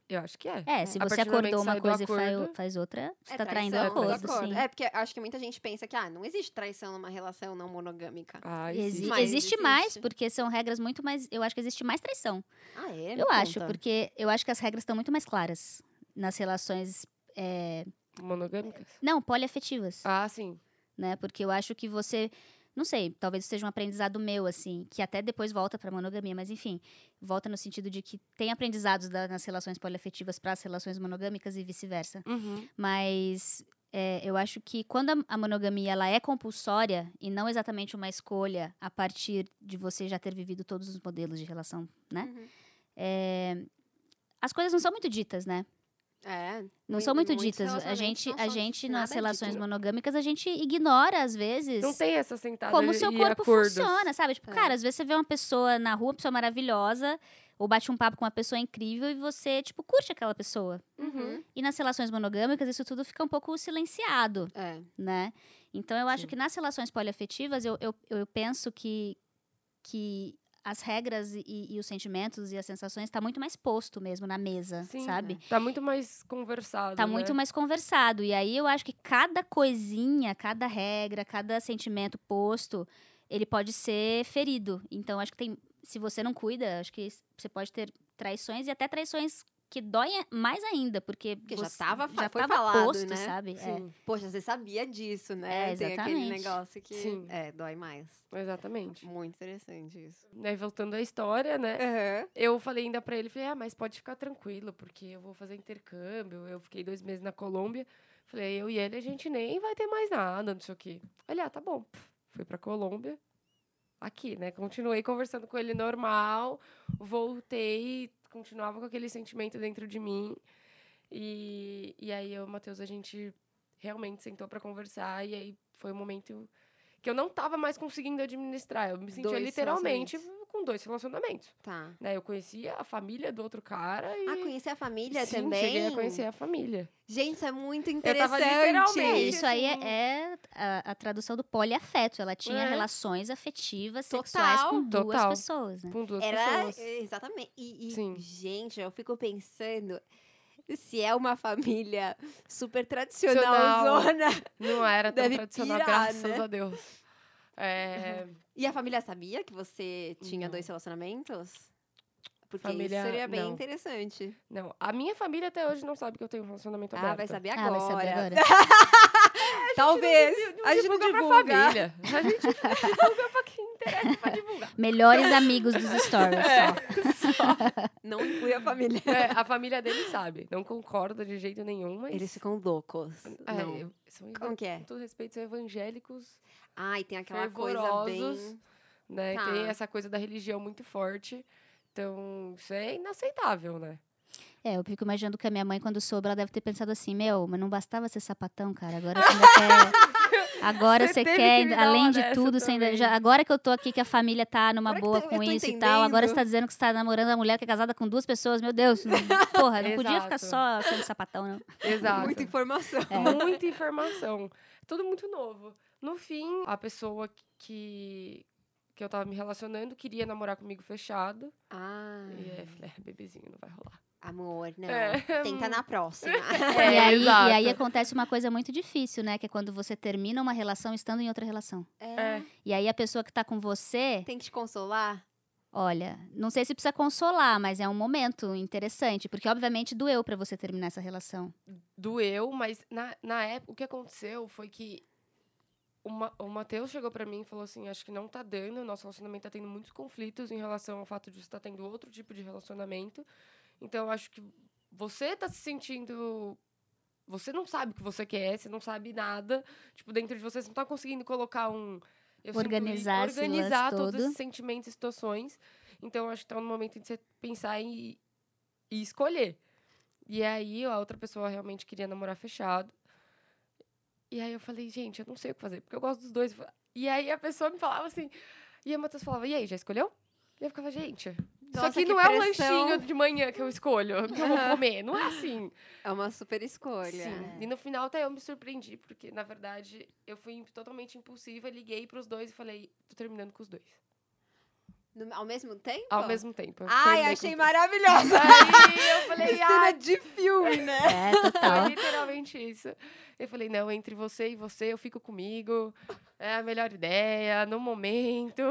Eu acho que é. É, se você acordou uma coisa e faz, acordo- faz outra, você é tá traindo o traição, acordo, acordo. sim. É, porque acho que muita gente pensa que ah, não existe traição numa relação não monogâmica. Ah, Exi- existe. Mas existe, existe. mais, porque são regras muito mais. Eu acho que existe mais traição. Ah, é? Me eu acho, conta. porque eu acho que as regras estão muito mais claras nas relações. é, Monogâmicas? não, poliafetivas, Ah, sim. né? Porque eu acho que você. Não sei, talvez seja um aprendizado meu, assim, que até depois volta pra monogamia, mas enfim, volta no sentido de que tem aprendizados da- nas relações poliafetivas para as relações monogâmicas e vice-versa. Uhum. Mas é, eu acho que quando a, a monogamia ela é compulsória e não exatamente uma escolha a partir de você já ter vivido todos os modelos de relação, né? Uhum. É, as coisas não são muito ditas, né? É. Não são muito ditas. A gente, a gente nas relações dito. monogâmicas, a gente ignora, às vezes, Não tem essa sentada como o seu corpo acordos. funciona, sabe? Tipo, É. cara, às vezes você vê uma pessoa na rua, uma pessoa maravilhosa, ou bate um papo com uma pessoa incrível e você, tipo, curte aquela pessoa. Uhum. E nas relações monogâmicas, isso tudo fica um pouco silenciado É. né? Então eu acho Sim. que nas relações poliafetivas eu, eu, eu penso que, que as regras e, e os sentimentos e as sensações está muito mais posto mesmo na mesa, Sim. sabe? Tá muito mais conversado. Tá né? muito mais conversado. E aí eu acho que cada coisinha, cada regra, cada sentimento posto, ele pode ser ferido. Então acho que tem. Se você não cuida, acho que você pode ter traições e até traições que doem mais ainda, porque, Porque já você- tava fa- já foi tava falado, posto, né? sabe? É. Poxa, você sabia disso, né? É, Tem aquele exatamente. negócio que Sim. é, dói mais. exatamente. Muito interessante isso. Né, voltando à história, né? Aham. Eu falei ainda pra ele, falei, ah, mas pode ficar tranquilo, porque eu vou fazer intercâmbio. Eu fiquei dois meses na Colômbia. Falei, eu e ele, a gente nem vai ter mais nada, não sei o quê. Ele, ah, tá bom. Fui pra Colômbia. Aqui, né? Continuei conversando com ele normal. Voltei, continuava com aquele sentimento dentro de mim. E, e aí eu e o Matheus, a gente realmente sentou pra conversar. E aí foi o momento que eu não tava mais conseguindo administrar. Eu me sentia Dois literalmente com dois relacionamentos. Tá. Né, eu conhecia a família do outro cara e. Ah, conhecer a família Sim, também? cheguei a conhecer a família. Gente, isso é muito interessante. literalmente- isso aí assim, é, é a, a tradução do poliafeto. Ela tinha É. relações afetivas Total. sexuais com duas Total. pessoas, né? Com duas Era pessoas. exatamente. E, e, gente, eu fico pensando se é uma família super Tradicional. zona. Não era tão tradicional, pirar, graças né? a Deus. É, E a família sabia que você tinha Não. dois relacionamentos? Porque Família, isso seria bem não. interessante. não, a minha família até hoje não sabe que eu tenho um relacionamento Ah, aberto. vai saber Ah, agora. vai saber agora. Talvez. Não a gente não divulga divulga. pra família. A gente divulga pra quem interessa pra divulgar. Melhores amigos dos stories, É. só. Não inclui a família. É, a família dele sabe. Não concorda de jeito nenhum, mas. Eles ficam loucos. É, não. são, Como que é? Com todo respeito, são evangélicos Ai, tem aquela coisa bem... né? Tá. Tem essa coisa da religião muito forte. Então, isso é inaceitável, né? É, eu fico imaginando que a minha mãe, quando soube, ela deve ter pensado assim, meu, mas não bastava ser sapatão, cara. Agora você ainda quer. Agora Você quer, que além de tudo, você ainda, já, agora que eu tô aqui, que a família tá numa Agora boa eu com isso e tal, agora você entendendo. tá dizendo que você tá namorando uma mulher que é casada com duas pessoas, meu Deus. não- Porra, não podia ficar só sendo sapatão, não. Exato. Muita informação. É. Muita informação. Tudo muito novo. No fim, a pessoa que, que eu tava me relacionando queria namorar comigo fechado. Ah, E aí eu falei, é, bebezinho, não vai rolar. Amor, não. É. Tenta na próxima. É, e, aí, e aí acontece uma coisa muito difícil, né? Que é quando você termina uma relação estando em outra relação. É. E aí a pessoa que tá com você, Tem que te consolar? olha, não sei se precisa consolar, mas é um momento interessante, porque obviamente doeu pra você terminar essa relação. Doeu, mas na, na época, o que aconteceu foi que o, Ma, o Matheus chegou pra mim e falou assim: acho que não tá dando, o nosso relacionamento tá tendo muitos conflitos em relação ao fato de você estar tendo outro tipo de relacionamento. Então, eu acho que você tá se sentindo. Você não sabe o que você quer, você não sabe nada. Tipo, dentro de você, você não tá conseguindo colocar um. Organizar organizar todos todo. esses sentimentos e situações. Então, eu acho que tá no momento de você pensar em e escolher. E aí, a outra pessoa realmente queria namorar fechado. E aí eu falei, gente, eu não sei o que fazer, porque eu gosto dos dois. E aí a pessoa me falava assim, e a Matheus falava, e aí, já escolheu? E eu ficava, gente, Nossa, aqui que não é um pressão. lanchinho de manhã que eu escolho, que eu vou comer. Não é assim. É uma super escolha. Sim. E no final até eu me surpreendi, porque, na verdade, eu fui totalmente impulsiva, liguei pros dois e falei, tô terminando com os dois. No- ao mesmo tempo? Ao mesmo tempo. eu Ai, achei maravilhosa. Aí eu falei, Cena ai, de filme, né? É, total. Foi literalmente isso. Eu falei, não, entre você e você, eu fico comigo. É a melhor ideia, no momento.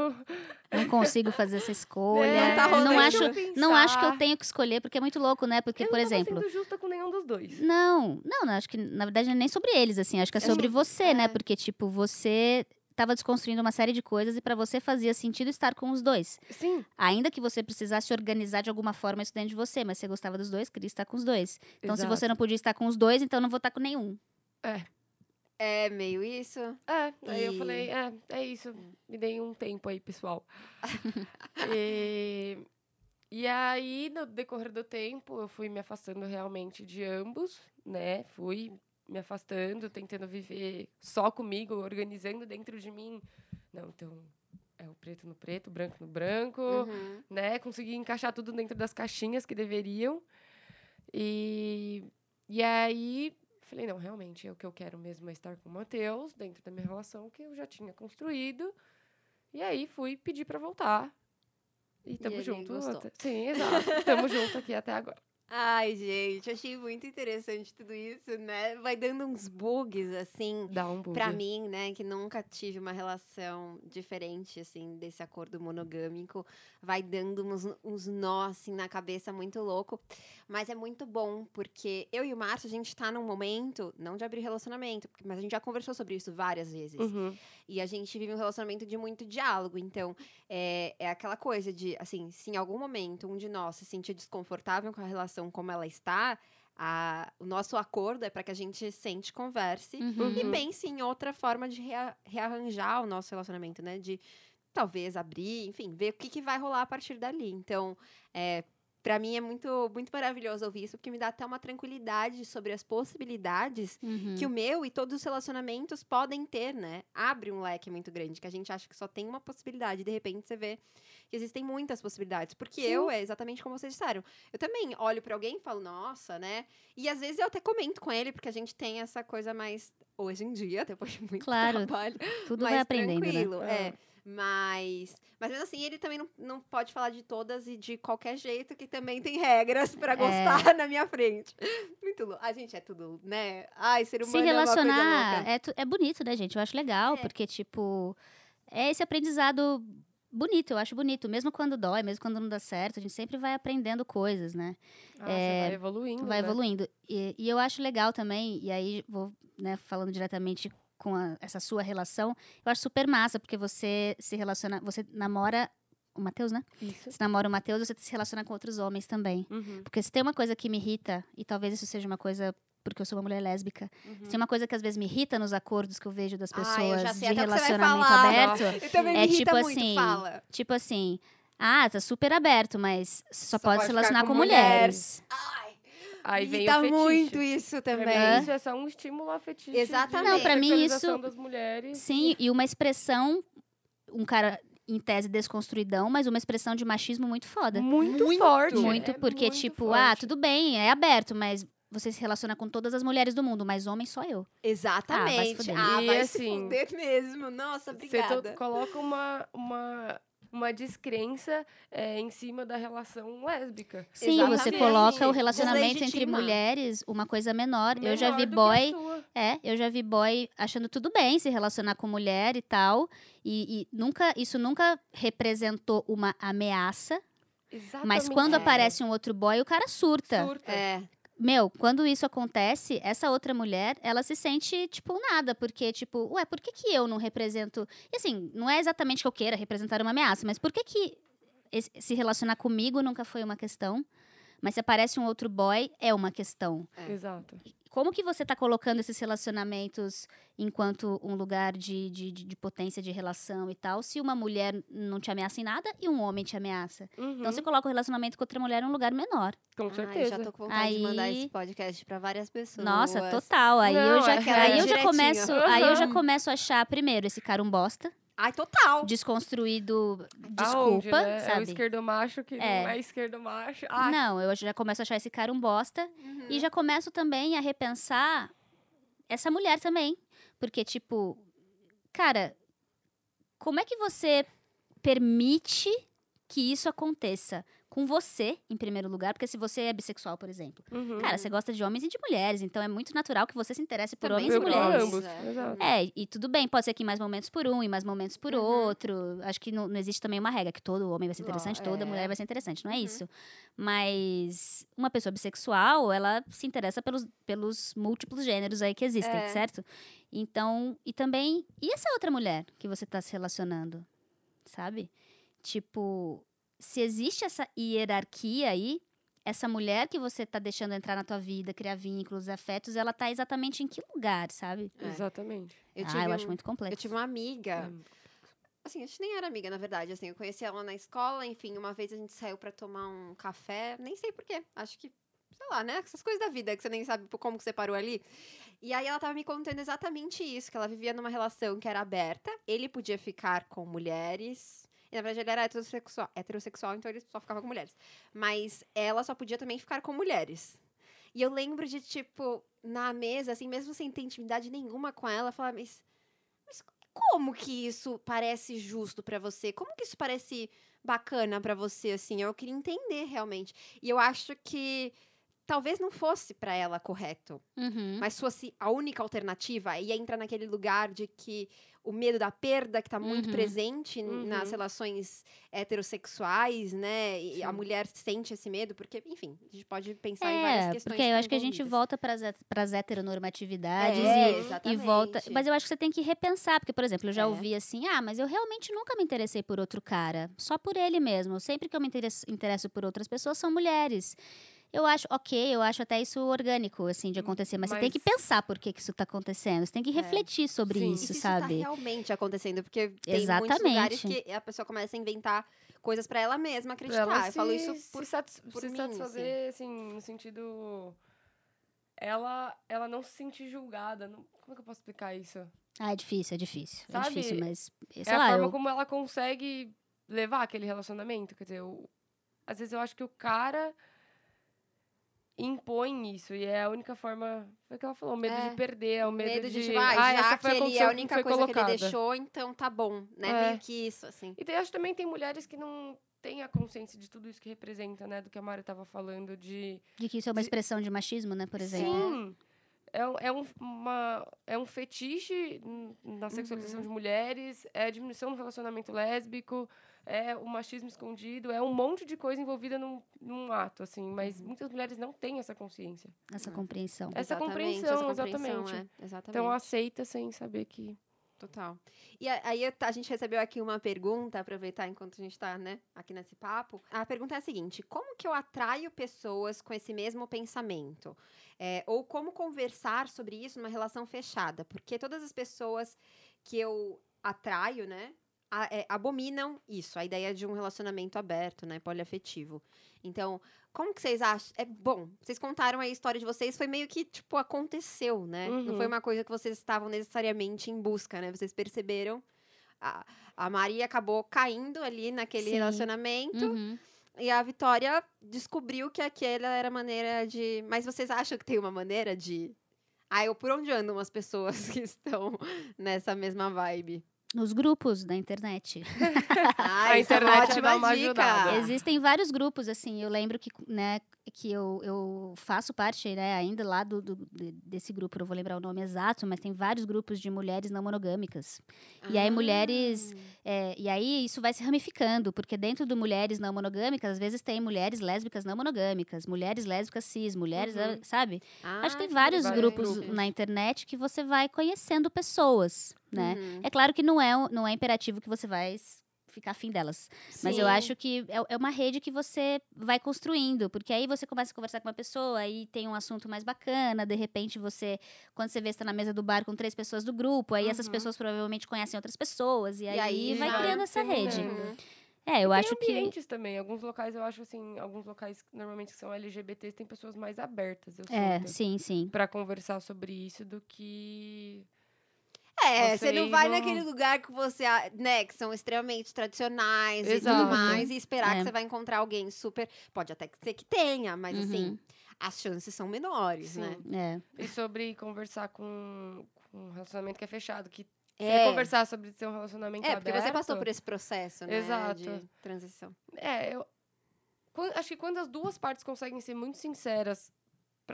Não consigo fazer essa escolha. É, Não tá Eu não rolando. acho, não acho que eu tenho que escolher, porque é muito louco, né? Porque, eu por não exemplo, sendo justa com nenhum dos dois. Não, não, não, acho que na verdade não é nem sobre eles, assim, acho que é Eu sobre acho- você, é. né? Porque, tipo, você tava desconstruindo uma série de coisas e pra você fazia sentido estar com os dois. Sim, Ainda que você precisasse organizar de alguma forma isso dentro de você, mas você gostava dos dois, queria estar com os dois. Então, se você não podia estar com os dois, então eu não vou estar com nenhum. É meio isso. É, aí eu falei, é, é isso. Me dei um tempo aí, pessoal. e, e aí, no decorrer do tempo, eu fui me afastando realmente de ambos, né? Fui me afastando, tentando viver só comigo, organizando dentro de mim. Não, então, é o preto no preto, o branco no branco. Uhum. né? Consegui encaixar tudo dentro das caixinhas que deveriam. E, e aí, falei, não, realmente, é o que eu quero mesmo é estar com o Matheus, dentro da minha relação que eu já tinha construído. E aí, fui pedir pra voltar. E tamo ele junto. gostou. até- Sim, exato. tamo junto aqui até agora. Ai, gente, achei muito interessante tudo isso, né? Vai dando uns bugs, assim, Dá um bug. Pra mim, né, que nunca tive uma relação diferente, assim, desse acordo monogâmico, vai dando uns, uns nós, assim, na cabeça muito louco. Mas é muito bom, porque eu e o Márcio, a gente tá num momento, não de abrir relacionamento, mas a gente já conversou sobre isso várias vezes. Uhum. E a gente vive um relacionamento de muito diálogo. Então, é, é aquela coisa de, assim, se em algum momento um de nós se sentir desconfortável com a relação como ela está, a- o nosso acordo é para que a gente sente, converse Uhum. e pense em outra forma de rea- rearranjar o nosso relacionamento, né? De talvez abrir, enfim, ver o que, que vai rolar a partir dali. Então, é, para mim é muito, muito maravilhoso ouvir isso, porque me dá até uma tranquilidade sobre as possibilidades Uhum. que o meu e todos os relacionamentos podem ter, né? Abre um leque muito grande, que a gente acha que só tem uma possibilidade, de repente você vê que existem muitas possibilidades. Porque Sim. eu, é exatamente como vocês disseram, eu também olho pra alguém e falo, nossa, né? E às vezes eu até comento com ele, porque a gente tem essa coisa mais, hoje em dia, depois de muito Claro, trabalho, Tudo mais vai aprendendo, né? tranquilo, É. é. Mas, mas mesmo assim, ele também não, não pode falar de todas e de qualquer jeito, que também tem regras pra gostar na minha frente. Muito louco. A gente é tudo, né? Ai, ser humano Se é uma coisa relacionar louca. é, tu- é bonito, né, gente? Eu acho legal, É. porque, tipo, é esse aprendizado bonito, eu acho bonito. Mesmo quando dói, mesmo quando não dá certo, a gente sempre vai aprendendo coisas, né? Ah, É, você vai evoluindo. vai né? evoluindo. E, e eu acho legal também, e aí vou né, falando diretamente com a- essa sua relação, eu acho super massa, porque você se relaciona, você namora o Matheus, né? Isso. Você namora o Matheus, você se relaciona com outros homens também. Uhum. Porque se tem uma coisa que me irrita, e talvez isso seja uma coisa porque eu sou uma mulher lésbica, Uhum. se tem uma coisa que às vezes me irrita nos acordos que eu vejo das Ah, pessoas sei de relacionamento aberto, É tipo assim, fala. tipo assim, Ah, tá super aberto, mas só, Só pode pode se relacionar com, com mulheres. Aí vem Irrita o fetiche. muito isso Pra também. mim, isso é só um estímulo a fetiche. Exatamente. Não, pra mim, isso- das mulheres. Sim, e uma expressão, um cara em tese desconstruidão, mas uma expressão de machismo muito foda. Muito, Muito. forte. Muito, é porque, muito tipo, ah, forte. tudo bem, é aberto, mas você se relaciona com todas as mulheres do mundo, mas homem só eu. Exatamente. fuder. Ah, E vai assim, se fuder mesmo. Nossa, Você obrigada. to- coloca uma, uma, uma descrença é, em cima da relação lésbica. Sim, você Exatamente. coloca o relacionamento entre mulheres uma coisa menor. eu já Menor vi boy, é, eu já vi boy achando tudo bem se relacionar com mulher e tal, e, e nunca, isso nunca representou uma ameaça. Mas Exatamente. quando É. aparece um outro boy, o cara surta. Surta. É, Meu, quando isso acontece, essa outra mulher, ela se sente, tipo, nada. Porque, tipo, ué, por que, que eu não represento. E assim, não é exatamente que eu queira representar uma ameaça, mas por que, que se relacionar comigo nunca foi uma questão? Mas se aparece um outro boy, é uma questão. É. Exato. Como que você tá colocando esses relacionamentos enquanto um lugar de, de, de- de potência de relação e tal, se uma mulher não te ameaça em nada e um homem te ameaça? Uhum, Então você coloca o relacionamento com outra mulher num lugar menor. com Ai, certeza. já tô com vontade de mandar Aí- esse podcast pra várias pessoas. Nossa, total. Aí Não, eu já, é aí eu já direitinho. começo, aí eu já começo a achar primeiro esse cara um bosta, Ai, total. desconstruído, Aonde, desculpa, né? É o sabe? esquerdomacho que É. não é esquerdomacho. Ai, Não, eu já começo a achar esse cara um bosta Uhum. e já começo também a repensar essa mulher também, porque tipo, cara, como é que você permite que isso aconteça com você em primeiro lugar? Porque se você é bissexual, por exemplo, uhum. cara, você gosta de homens e de mulheres, então é muito natural que você se interesse por Também homens e mulheres. ambos. É. Exato. É, e tudo bem, pode ser que em mais momentos por um, e mais momentos por Uhum. outro. Acho que não, não existe também uma regra que todo homem vai ser interessante, toda é. mulher vai ser interessante, não é Uhum. isso. Mas uma pessoa bissexual, ela se interessa pelos, pelos múltiplos gêneros aí que existem, É. certo? Então, e também, e essa outra mulher que você tá se relacionando, sabe? Tipo, se existe essa hierarquia aí, essa mulher que você tá deixando entrar na tua vida, criar vínculos, afetos, ela tá exatamente em que lugar, sabe? É. Exatamente. Eu ah, eu um- acho muito complexo. Eu tive uma amiga. É. Assim, a gente nem era amiga, na verdade. Assim, eu conheci ela na escola, enfim, uma vez a gente saiu pra tomar um café, nem sei porquê. Acho que, sei lá, né? Essas coisas da vida que você nem sabe como que você parou ali. E aí ela tava me contando exatamente isso, que ela vivia numa relação que era aberta, ele podia ficar com mulheres. E, na verdade, ele era heterossexual, heterossexual, então ele só ficava com mulheres. Mas ela só podia também ficar com mulheres. E eu lembro de, tipo, na mesa, assim, mesmo sem ter intimidade nenhuma com ela, falar, mas, mas como que isso parece justo pra você? Como que isso parece bacana pra você, assim? Eu queria entender realmente. E eu acho que talvez não fosse pra ela correto, Uhum. mas fosse a única alternativa, e entra naquele lugar de que o medo da perda que tá muito Uhum. presente n- nas Uhum. relações heterossexuais, né? E a Sim. mulher sente esse medo, porque, enfim, a gente pode pensar em várias É, questões. porque eu acho que a gente volta para as heteronormatividades É, e, e volta. Mas eu acho que você tem que repensar, porque, por exemplo, eu já É. ouvi assim: ah, mas eu realmente nunca me interessei por outro cara, só por ele mesmo. Sempre que eu me interesso, interesso por outras pessoas são mulheres. Eu acho, ok, eu acho até isso orgânico, assim, de acontecer, mas, você tem que Mas- pensar por que, que isso tá acontecendo. Você tem que refletir sobre Sim. E isso, isso sabe? tá realmente acontecendo, porque tem muitos Exatamente. lugares que a pessoa começa a inventar coisas pra ela mesma acreditar. ela eu falo isso por se, satis- por se mim, satisfazer, assim, no sentido. Ela, ela não se sentir julgada. não- como é que eu posso explicar isso? Ah, é difícil, é difícil. É Sabe, difícil, mas. Sei é a lá, forma eu, como ela consegue levar aquele relacionamento. Quer dizer, eu- às vezes eu acho que o cara impõe isso. E é a única forma. Foi o que ela falou: o medo É. de perder, é o medo, medo de, de. tipo, ah, "Ah, já essa que foi a ele é a que única foi coisa que colocada." ele deixou, então tá bom, né? É. Meio que isso, assim. E tem, acho que também tem mulheres que não têm a consciência de tudo isso que representa, né? Do que a Mara estava falando, de. de que isso é uma de- expressão de machismo, né, por exemplo. Sim. É, um- é, um, uma, é um fetiche na sexualização de mulheres, é a diminuição do relacionamento lésbico, é o machismo escondido, é um monte de coisa envolvida num, num ato, assim. Mas muitas mulheres não têm essa consciência. Essa compreensão. Essa Exatamente, compreensão, essa compreensão, exatamente. é, exatamente. Então aceita sem saber que. Total. E aí a gente recebeu aqui uma pergunta, aproveitar enquanto a gente tá, né, aqui nesse papo. A pergunta é a seguinte: como que eu atraio pessoas com esse mesmo pensamento? É, ou como conversar sobre isso numa relação fechada? Porque todas as pessoas que eu atraio, né? É, abominam isso, a ideia de um relacionamento aberto, né, poliafetivo. Então, como que vocês acham? É bom, vocês contaram aí a história de vocês, foi meio que, tipo, aconteceu, né? Não foi Uhum. uma coisa que vocês estavam necessariamente em busca, né? Vocês perceberam. A, a Maria acabou caindo ali naquele Sim. relacionamento. Uhum. E a Vitória descobriu que aquela era a maneira de. Mas vocês acham que tem uma maneira de. Ah, eu por onde andam as pessoas que estão nessa mesma vibe? Nos grupos da internet. Ah, A é uma internet dá uma dica. ajudada. Existem vários grupos, assim, eu lembro que, né, que eu, eu faço parte, né, ainda lá do, do- de- desse grupo, não vou lembrar o nome exato, mas tem vários grupos de mulheres não monogâmicas. E aí, mulheres- É, e aí isso vai se ramificando, porque dentro do mulheres não monogâmicas, às vezes tem mulheres lésbicas não monogâmicas, mulheres lésbicas cis, mulheres, Uhum. ah, sabe? Ah, Acho que tem vários legal. grupos grupos. na internet que você vai conhecendo pessoas, né? Uhum. É claro que não é, não é imperativo que você vai ficar afim delas. Mas eu Sim. acho que é, é uma rede que você vai construindo, porque aí você começa a conversar com uma pessoa, aí tem um assunto mais bacana, de repente você, quando você vê, você tá na mesa do bar com três pessoas do grupo, aí essas Uhum. pessoas provavelmente conhecem outras pessoas, e, aí, aí vai criando essa rede. Uhum. É, eu tem acho que. ambientes também. Alguns locais, eu acho assim, alguns locais que normalmente são LGBTs têm pessoas mais abertas, eu É, sinto. sim, sim. Pra conversar sobre isso do que. É, Você você não vai naquele lugar que você, né, que são extremamente tradicionais e Exato. tudo mais, e esperar É. que você vai encontrar alguém super. Pode até ser que tenha, mas Uhum. assim, as chances são menores, né? Sim. É. E sobre conversar com, com um relacionamento que é fechado, que É, quer conversar sobre ser um relacionamento é porque aberto. você passou por esse processo, né? Exato. De transição. É, eu acho que quando as duas partes conseguem ser muito sinceras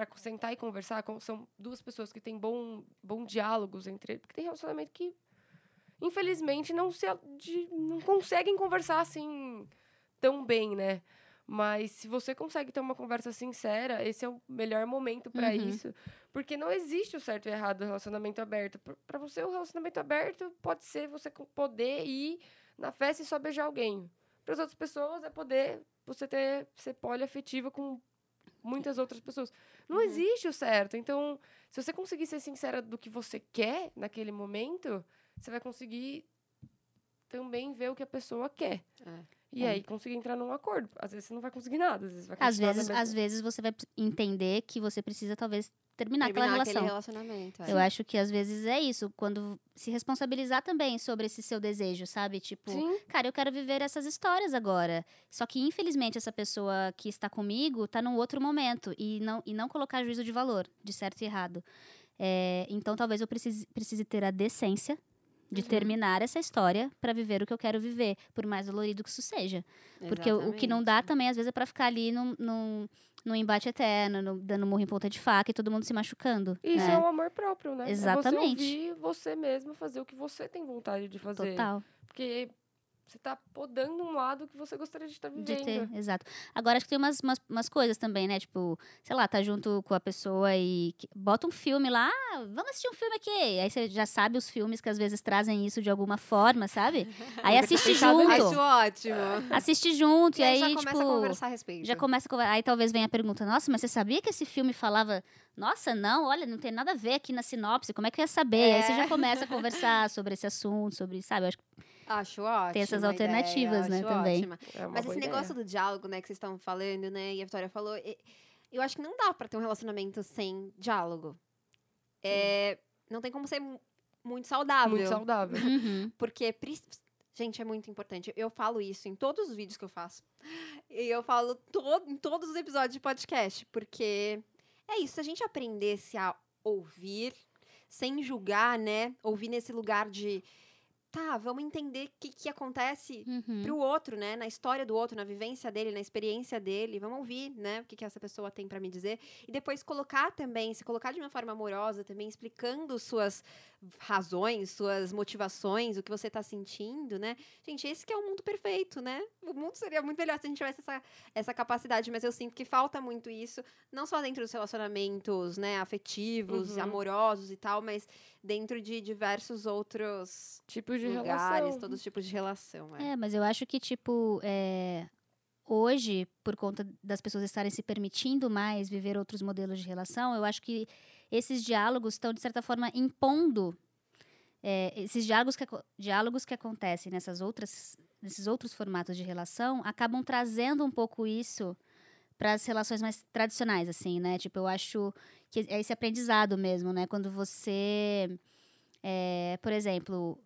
co- sentar e conversar, com- são duas pessoas que têm bom, bom diálogos entre porque tem relacionamento que infelizmente não se de- não conseguem conversar assim tão bem, né? Mas se você consegue ter uma conversa sincera, esse é o melhor momento pra Uhum. isso, porque não existe o certo e errado do relacionamento aberto. Pra você o relacionamento aberto pode ser você poder ir na festa e só beijar alguém. Para as outras pessoas é poder você ter ser poliafetiva com muitas outras pessoas. Não Uhum. existe o certo. Então, se você conseguir ser sincera do que você quer naquele momento, você vai conseguir também ver o que a pessoa quer. É. E É. aí conseguir entrar num acordo. Às vezes você não vai conseguir nada, às vezes vai Às vezes, às vezes você vai entender que você precisa, talvez, terminar, Terminar aquela relação. relacionamento. é. Eu acho que às vezes é isso, quando se responsabilizar também sobre esse seu desejo, sabe? Tipo, Sim, cara, eu quero viver essas histórias agora. Só que, infelizmente, essa pessoa que está comigo está num outro momento e não, e não colocar juízo de valor, de certo e errado. É, então, talvez eu precise, precise ter a decência de Uhum. terminar essa história para viver o que eu quero viver, por mais dolorido que isso seja. Porque o, o que não dá Exatamente. também, às vezes, é para ficar ali num, num, num embate eterno, no- dando murro em ponta de faca e todo mundo se machucando. isso né? é um amor próprio, né? Exatamente. É você ouvir você mesmo fazer o que você tem vontade de fazer. Total. Porque você tá podando um lado que você gostaria de estar De vivendo. ter, exato. Agora, acho que tem umas, umas, umas coisas também, né? Tipo, sei lá, tá junto com a pessoa e que- bota um filme lá, ah, vamos assistir um filme aqui. Aí você já sabe os filmes que às vezes trazem isso de alguma forma, sabe? Aí assiste junto. Acho ótimo. Assiste junto, E e aí aí, já tipo. começa a conversar a respeito. Já começa a conver- Aí talvez venha a pergunta: Nossa, mas você sabia que esse filme falava. Nossa, não, olha, não tem nada a ver aqui na sinopse, como é que eu ia saber? Aí você É. já começa a conversar sobre esse assunto, sobre, sabe? Eu acho que Acho ótimo. Tem essas alternativas, ideia, né, também. É Mas esse ideia. negócio do diálogo, né, que vocês estão falando, né, e a Vitória falou, eu acho que não dá pra ter um relacionamento sem diálogo. É, não tem como ser mu- muito saudável. Muito saudável. Uhum. Porque, gente, é muito importante. Eu falo isso em todos os vídeos que eu faço. E eu falo to- em todos os episódios de podcast. Porque é isso, se a gente aprendesse a ouvir, sem julgar, né? Ouvir nesse lugar de. Tá, vamos entender o que, que acontece Uhum. pro outro, né? Na história do outro, na vivência dele, na experiência dele. Vamos ouvir, né? O que, que essa pessoa tem pra me dizer. E depois colocar também, se colocar de uma forma amorosa também, explicando suas razões, suas motivações, o que você tá sentindo, né? Gente, esse que é o mundo perfeito, né? O mundo seria muito melhor se a gente tivesse essa, essa capacidade, mas eu sinto que falta muito isso, não só dentro dos relacionamentos, né, afetivos, Uhum. amorosos e tal, mas dentro de diversos outros Tipos de lugares, relação. todos os tipos de relação. É. É, mas eu acho que, tipo, é, hoje, por conta das pessoas estarem se permitindo mais viver outros modelos de relação, eu acho que esses diálogos estão, de certa forma, impondo é, esses diálogos que, diálogos que acontecem nessas outras, nesses outros formatos de relação acabam trazendo um pouco isso para as relações mais tradicionais, assim, né? Tipo, eu acho que é esse aprendizado mesmo, né? Quando você, é, por exemplo,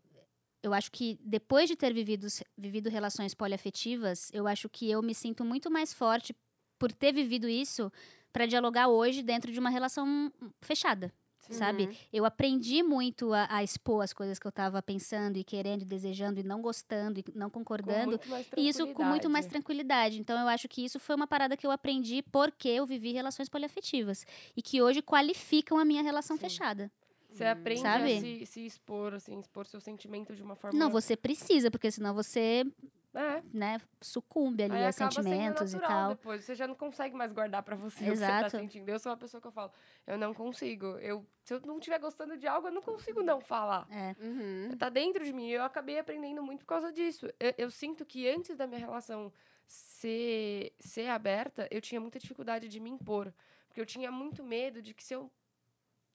eu acho que depois de ter vivido, vivido relações poliafetivas, eu acho que eu me sinto muito mais forte por ter vivido isso para dialogar hoje dentro de uma relação fechada, sabe? Uhum. Eu aprendi muito a, a expor as coisas que eu estava pensando e querendo e desejando e não gostando e não concordando. E isso com muito mais tranquilidade. tranquilidade. Então, eu acho que isso foi uma parada que eu aprendi porque eu vivi relações poliafetivas. E que hoje qualificam a minha relação Sim. fechada. Você aprende Sabe? a se, se expor, assim, expor seu sentimento de uma forma. Não, você precisa, porque senão você, É. né, sucumbe ali Aí a sentimentos e natural tal. depois. Você já não consegue mais guardar pra você o que você Exato. tá sentindo. Eu sou uma pessoa que eu falo, eu não consigo. Eu, se eu não estiver gostando de algo, eu não consigo não falar. É. Uhum. Tá dentro de mim. Eu acabei aprendendo muito por causa disso. Eu, eu sinto que antes da minha relação ser, ser aberta, eu tinha muita dificuldade de me impor. Porque eu tinha muito medo de que se eu.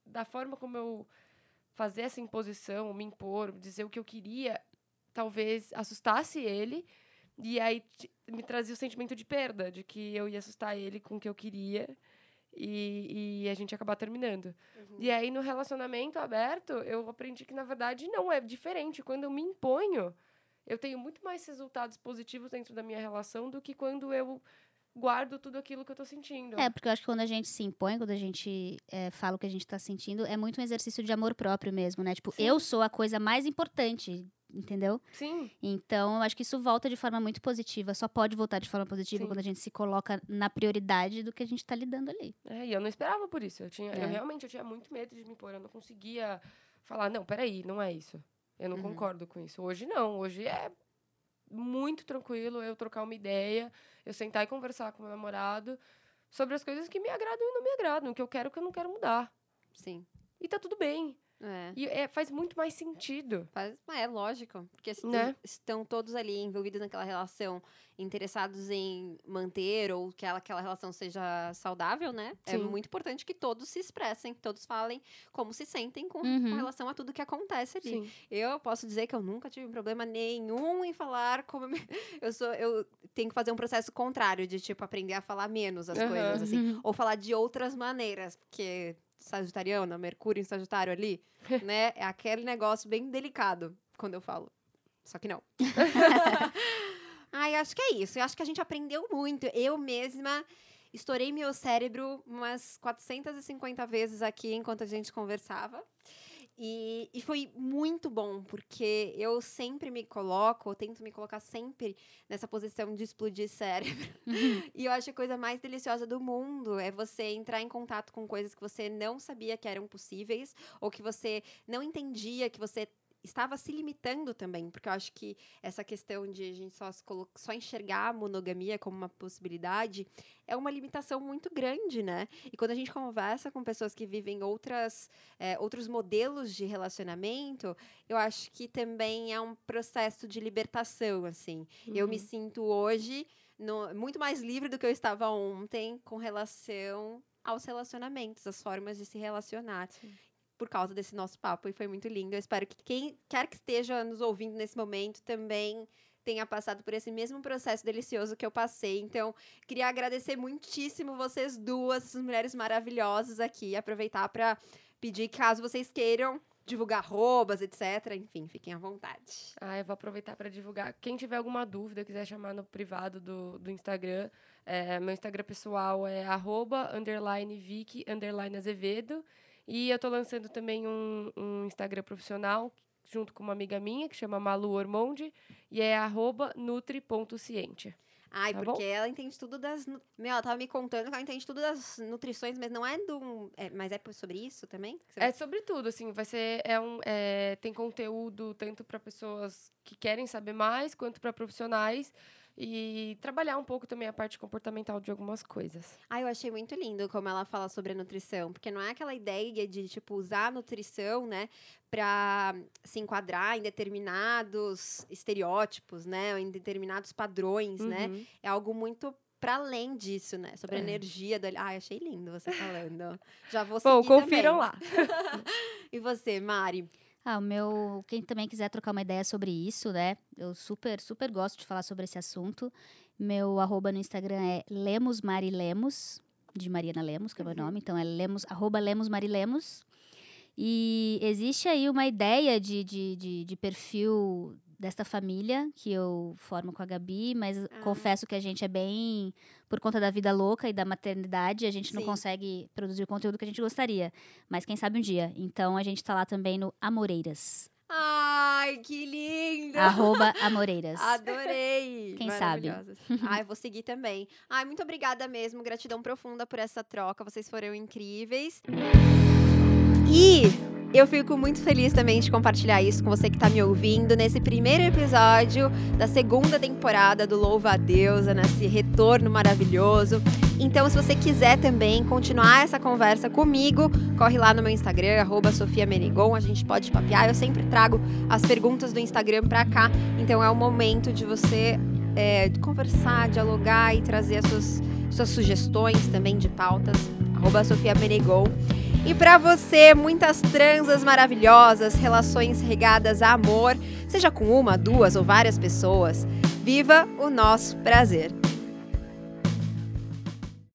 Da forma como eu fazer essa imposição, me impor, dizer o que eu queria, talvez assustasse ele. E aí me trazia o sentimento de perda, de que eu ia assustar ele com o que eu queria. E, e a gente ia acabar terminando. E aí, no relacionamento aberto, eu aprendi que, na verdade, não é diferente. Quando eu me imponho, eu tenho muito mais resultados positivos dentro da minha relação do que quando eu guardo tudo aquilo que eu tô sentindo. É, porque eu acho que quando a gente se impõe, quando a gente é, fala o que a gente tá sentindo, é muito um exercício de amor próprio mesmo, né? Tipo, Sim. eu sou a coisa mais importante, entendeu? Sim, Então, eu acho que isso volta de forma muito positiva. Só pode voltar de forma positiva Sim. quando a gente se coloca na prioridade do que a gente tá lidando ali. é, e eu não esperava por isso. Eu, tinha, É. eu realmente eu tinha muito medo de me impor. Eu não conseguia falar, não, peraí, não é isso. Eu não Uhum. concordo com isso. Hoje não. Hoje é muito tranquilo eu trocar uma ideia, eu sentar e conversar com meu namorado sobre as coisas que me agradam e não me agradam, o que eu quero e o que eu não quero mudar. Sim. E tá tudo bem. É. E é, faz muito mais sentido. Faz- é lógico, porque se Né? estão todos ali envolvidos naquela relação, interessados em manter ou que ela- aquela relação seja saudável, né? É Sim. muito importante que todos se expressem, que todos falem como se sentem com, Uhum. com relação a tudo que acontece ali. Sim. Eu posso dizer que eu nunca tive problema nenhum em falar como eu sou, eu tenho que fazer um processo contrário de tipo aprender a falar menos as Aham. coisas assim, Uhum. ou falar de outras maneiras, porque sagitariana, Mercúrio em Sagitário ali, né? É aquele negócio bem delicado quando eu falo. Só que não. Ai, acho que é isso. Eu acho que a gente aprendeu muito. Eu mesma estourei meu cérebro umas 450 vezes aqui enquanto a gente conversava. E, e foi muito bom, porque eu sempre me coloco, eu tento me colocar sempre nessa posição de explodir cérebro. E eu acho a coisa mais deliciosa do mundo é você entrar em contato com coisas que você não sabia que eram possíveis, ou que você não entendia, que você estava se limitando também, porque eu acho que essa questão de a gente só, só enxergar a monogamia como uma possibilidade é uma limitação muito grande, né? E quando a gente conversa com pessoas que vivem outras, eh, outros modelos de relacionamento, eu acho que também é um processo de libertação, assim. Eu me Uhum. sinto hoje no- muito mais livre do que eu estava ontem com relação aos relacionamentos, as formas de se relacionar. Sim. Por causa desse nosso papo, e foi muito lindo. Eu espero que quem quer que esteja nos ouvindo nesse momento também tenha passado por esse mesmo processo delicioso que eu passei. Então, queria agradecer muitíssimo vocês duas, essas mulheres maravilhosas aqui. Aproveitar para pedir, caso vocês queiram divulgar arrobas, etc. Enfim, fiquem à vontade. Ah, eu vou aproveitar para divulgar. Quem tiver alguma dúvida, quiser chamar no privado do, do Instagram, é, meu Instagram pessoal é arroba, underline Vicky, underline Azevedo. E eu tô lançando também um, um Instagram profissional junto com uma amiga minha, que chama Malu Ormonde, e é arroba nutri.ciente. Ai, Tá porque ela entende tudo das. Meu, ela tava me contando que ela entende tudo das nutrições, mas não é do. é, mas é sobre isso também? É sobre tudo, assim, vai ser, é um, é, tem conteúdo tanto para pessoas que querem saber mais, quanto para profissionais, e trabalhar um pouco também a parte comportamental de algumas coisas. Ah, eu achei muito lindo como ela fala sobre a nutrição, porque não é aquela ideia de, tipo, usar a nutrição, né, pra se enquadrar em determinados estereótipos, né, ou em determinados padrões, né? Uhum. É algo muito para além disso, né? Sobre a É. energia do. Ai, achei lindo você falando. Já vou seguir Bom, confiram também. lá. E você, Mari? Ah, o meu. Quem também quiser trocar uma ideia sobre isso, né? Eu super, super gosto de falar sobre esse assunto. Meu arroba no Instagram é Lemos Mari Lemos, de Mariana Lemos, que é o meu nome. Então é Lemos, arroba Lemos Mari Lemos. E existe aí uma ideia de, de, de, de perfil desta família que eu formo com a Gabi, mas confesso que a gente é bem por conta da vida louca e da maternidade, a gente não Sim. consegue produzir o conteúdo que a gente gostaria, mas quem sabe um dia. Então a gente tá lá também no Amoreiras. Ai, que lindo! arroba Amoreiras. Adorei! Quem sabe? Ai, vou seguir também. Ai, muito obrigada mesmo. Gratidão profunda por essa troca. Vocês foram incríveis. E eu fico muito feliz também de compartilhar isso com você que está me ouvindo nesse primeiro episódio da segunda temporada do Louva a Deusa, nesse retorno maravilhoso. Então, se você quiser também continuar essa conversa comigo, corre lá no meu Instagram, arroba Sofia Menegon, a gente pode papear. Eu sempre trago as perguntas do Instagram pra cá, então é o momento de você é, conversar, dialogar e trazer as suas, suas sugestões também de pautas, arroba Sofia Menegon. E pra você, muitas transas maravilhosas, relações regadas a amor, seja com uma, duas ou várias pessoas. Viva o nosso prazer!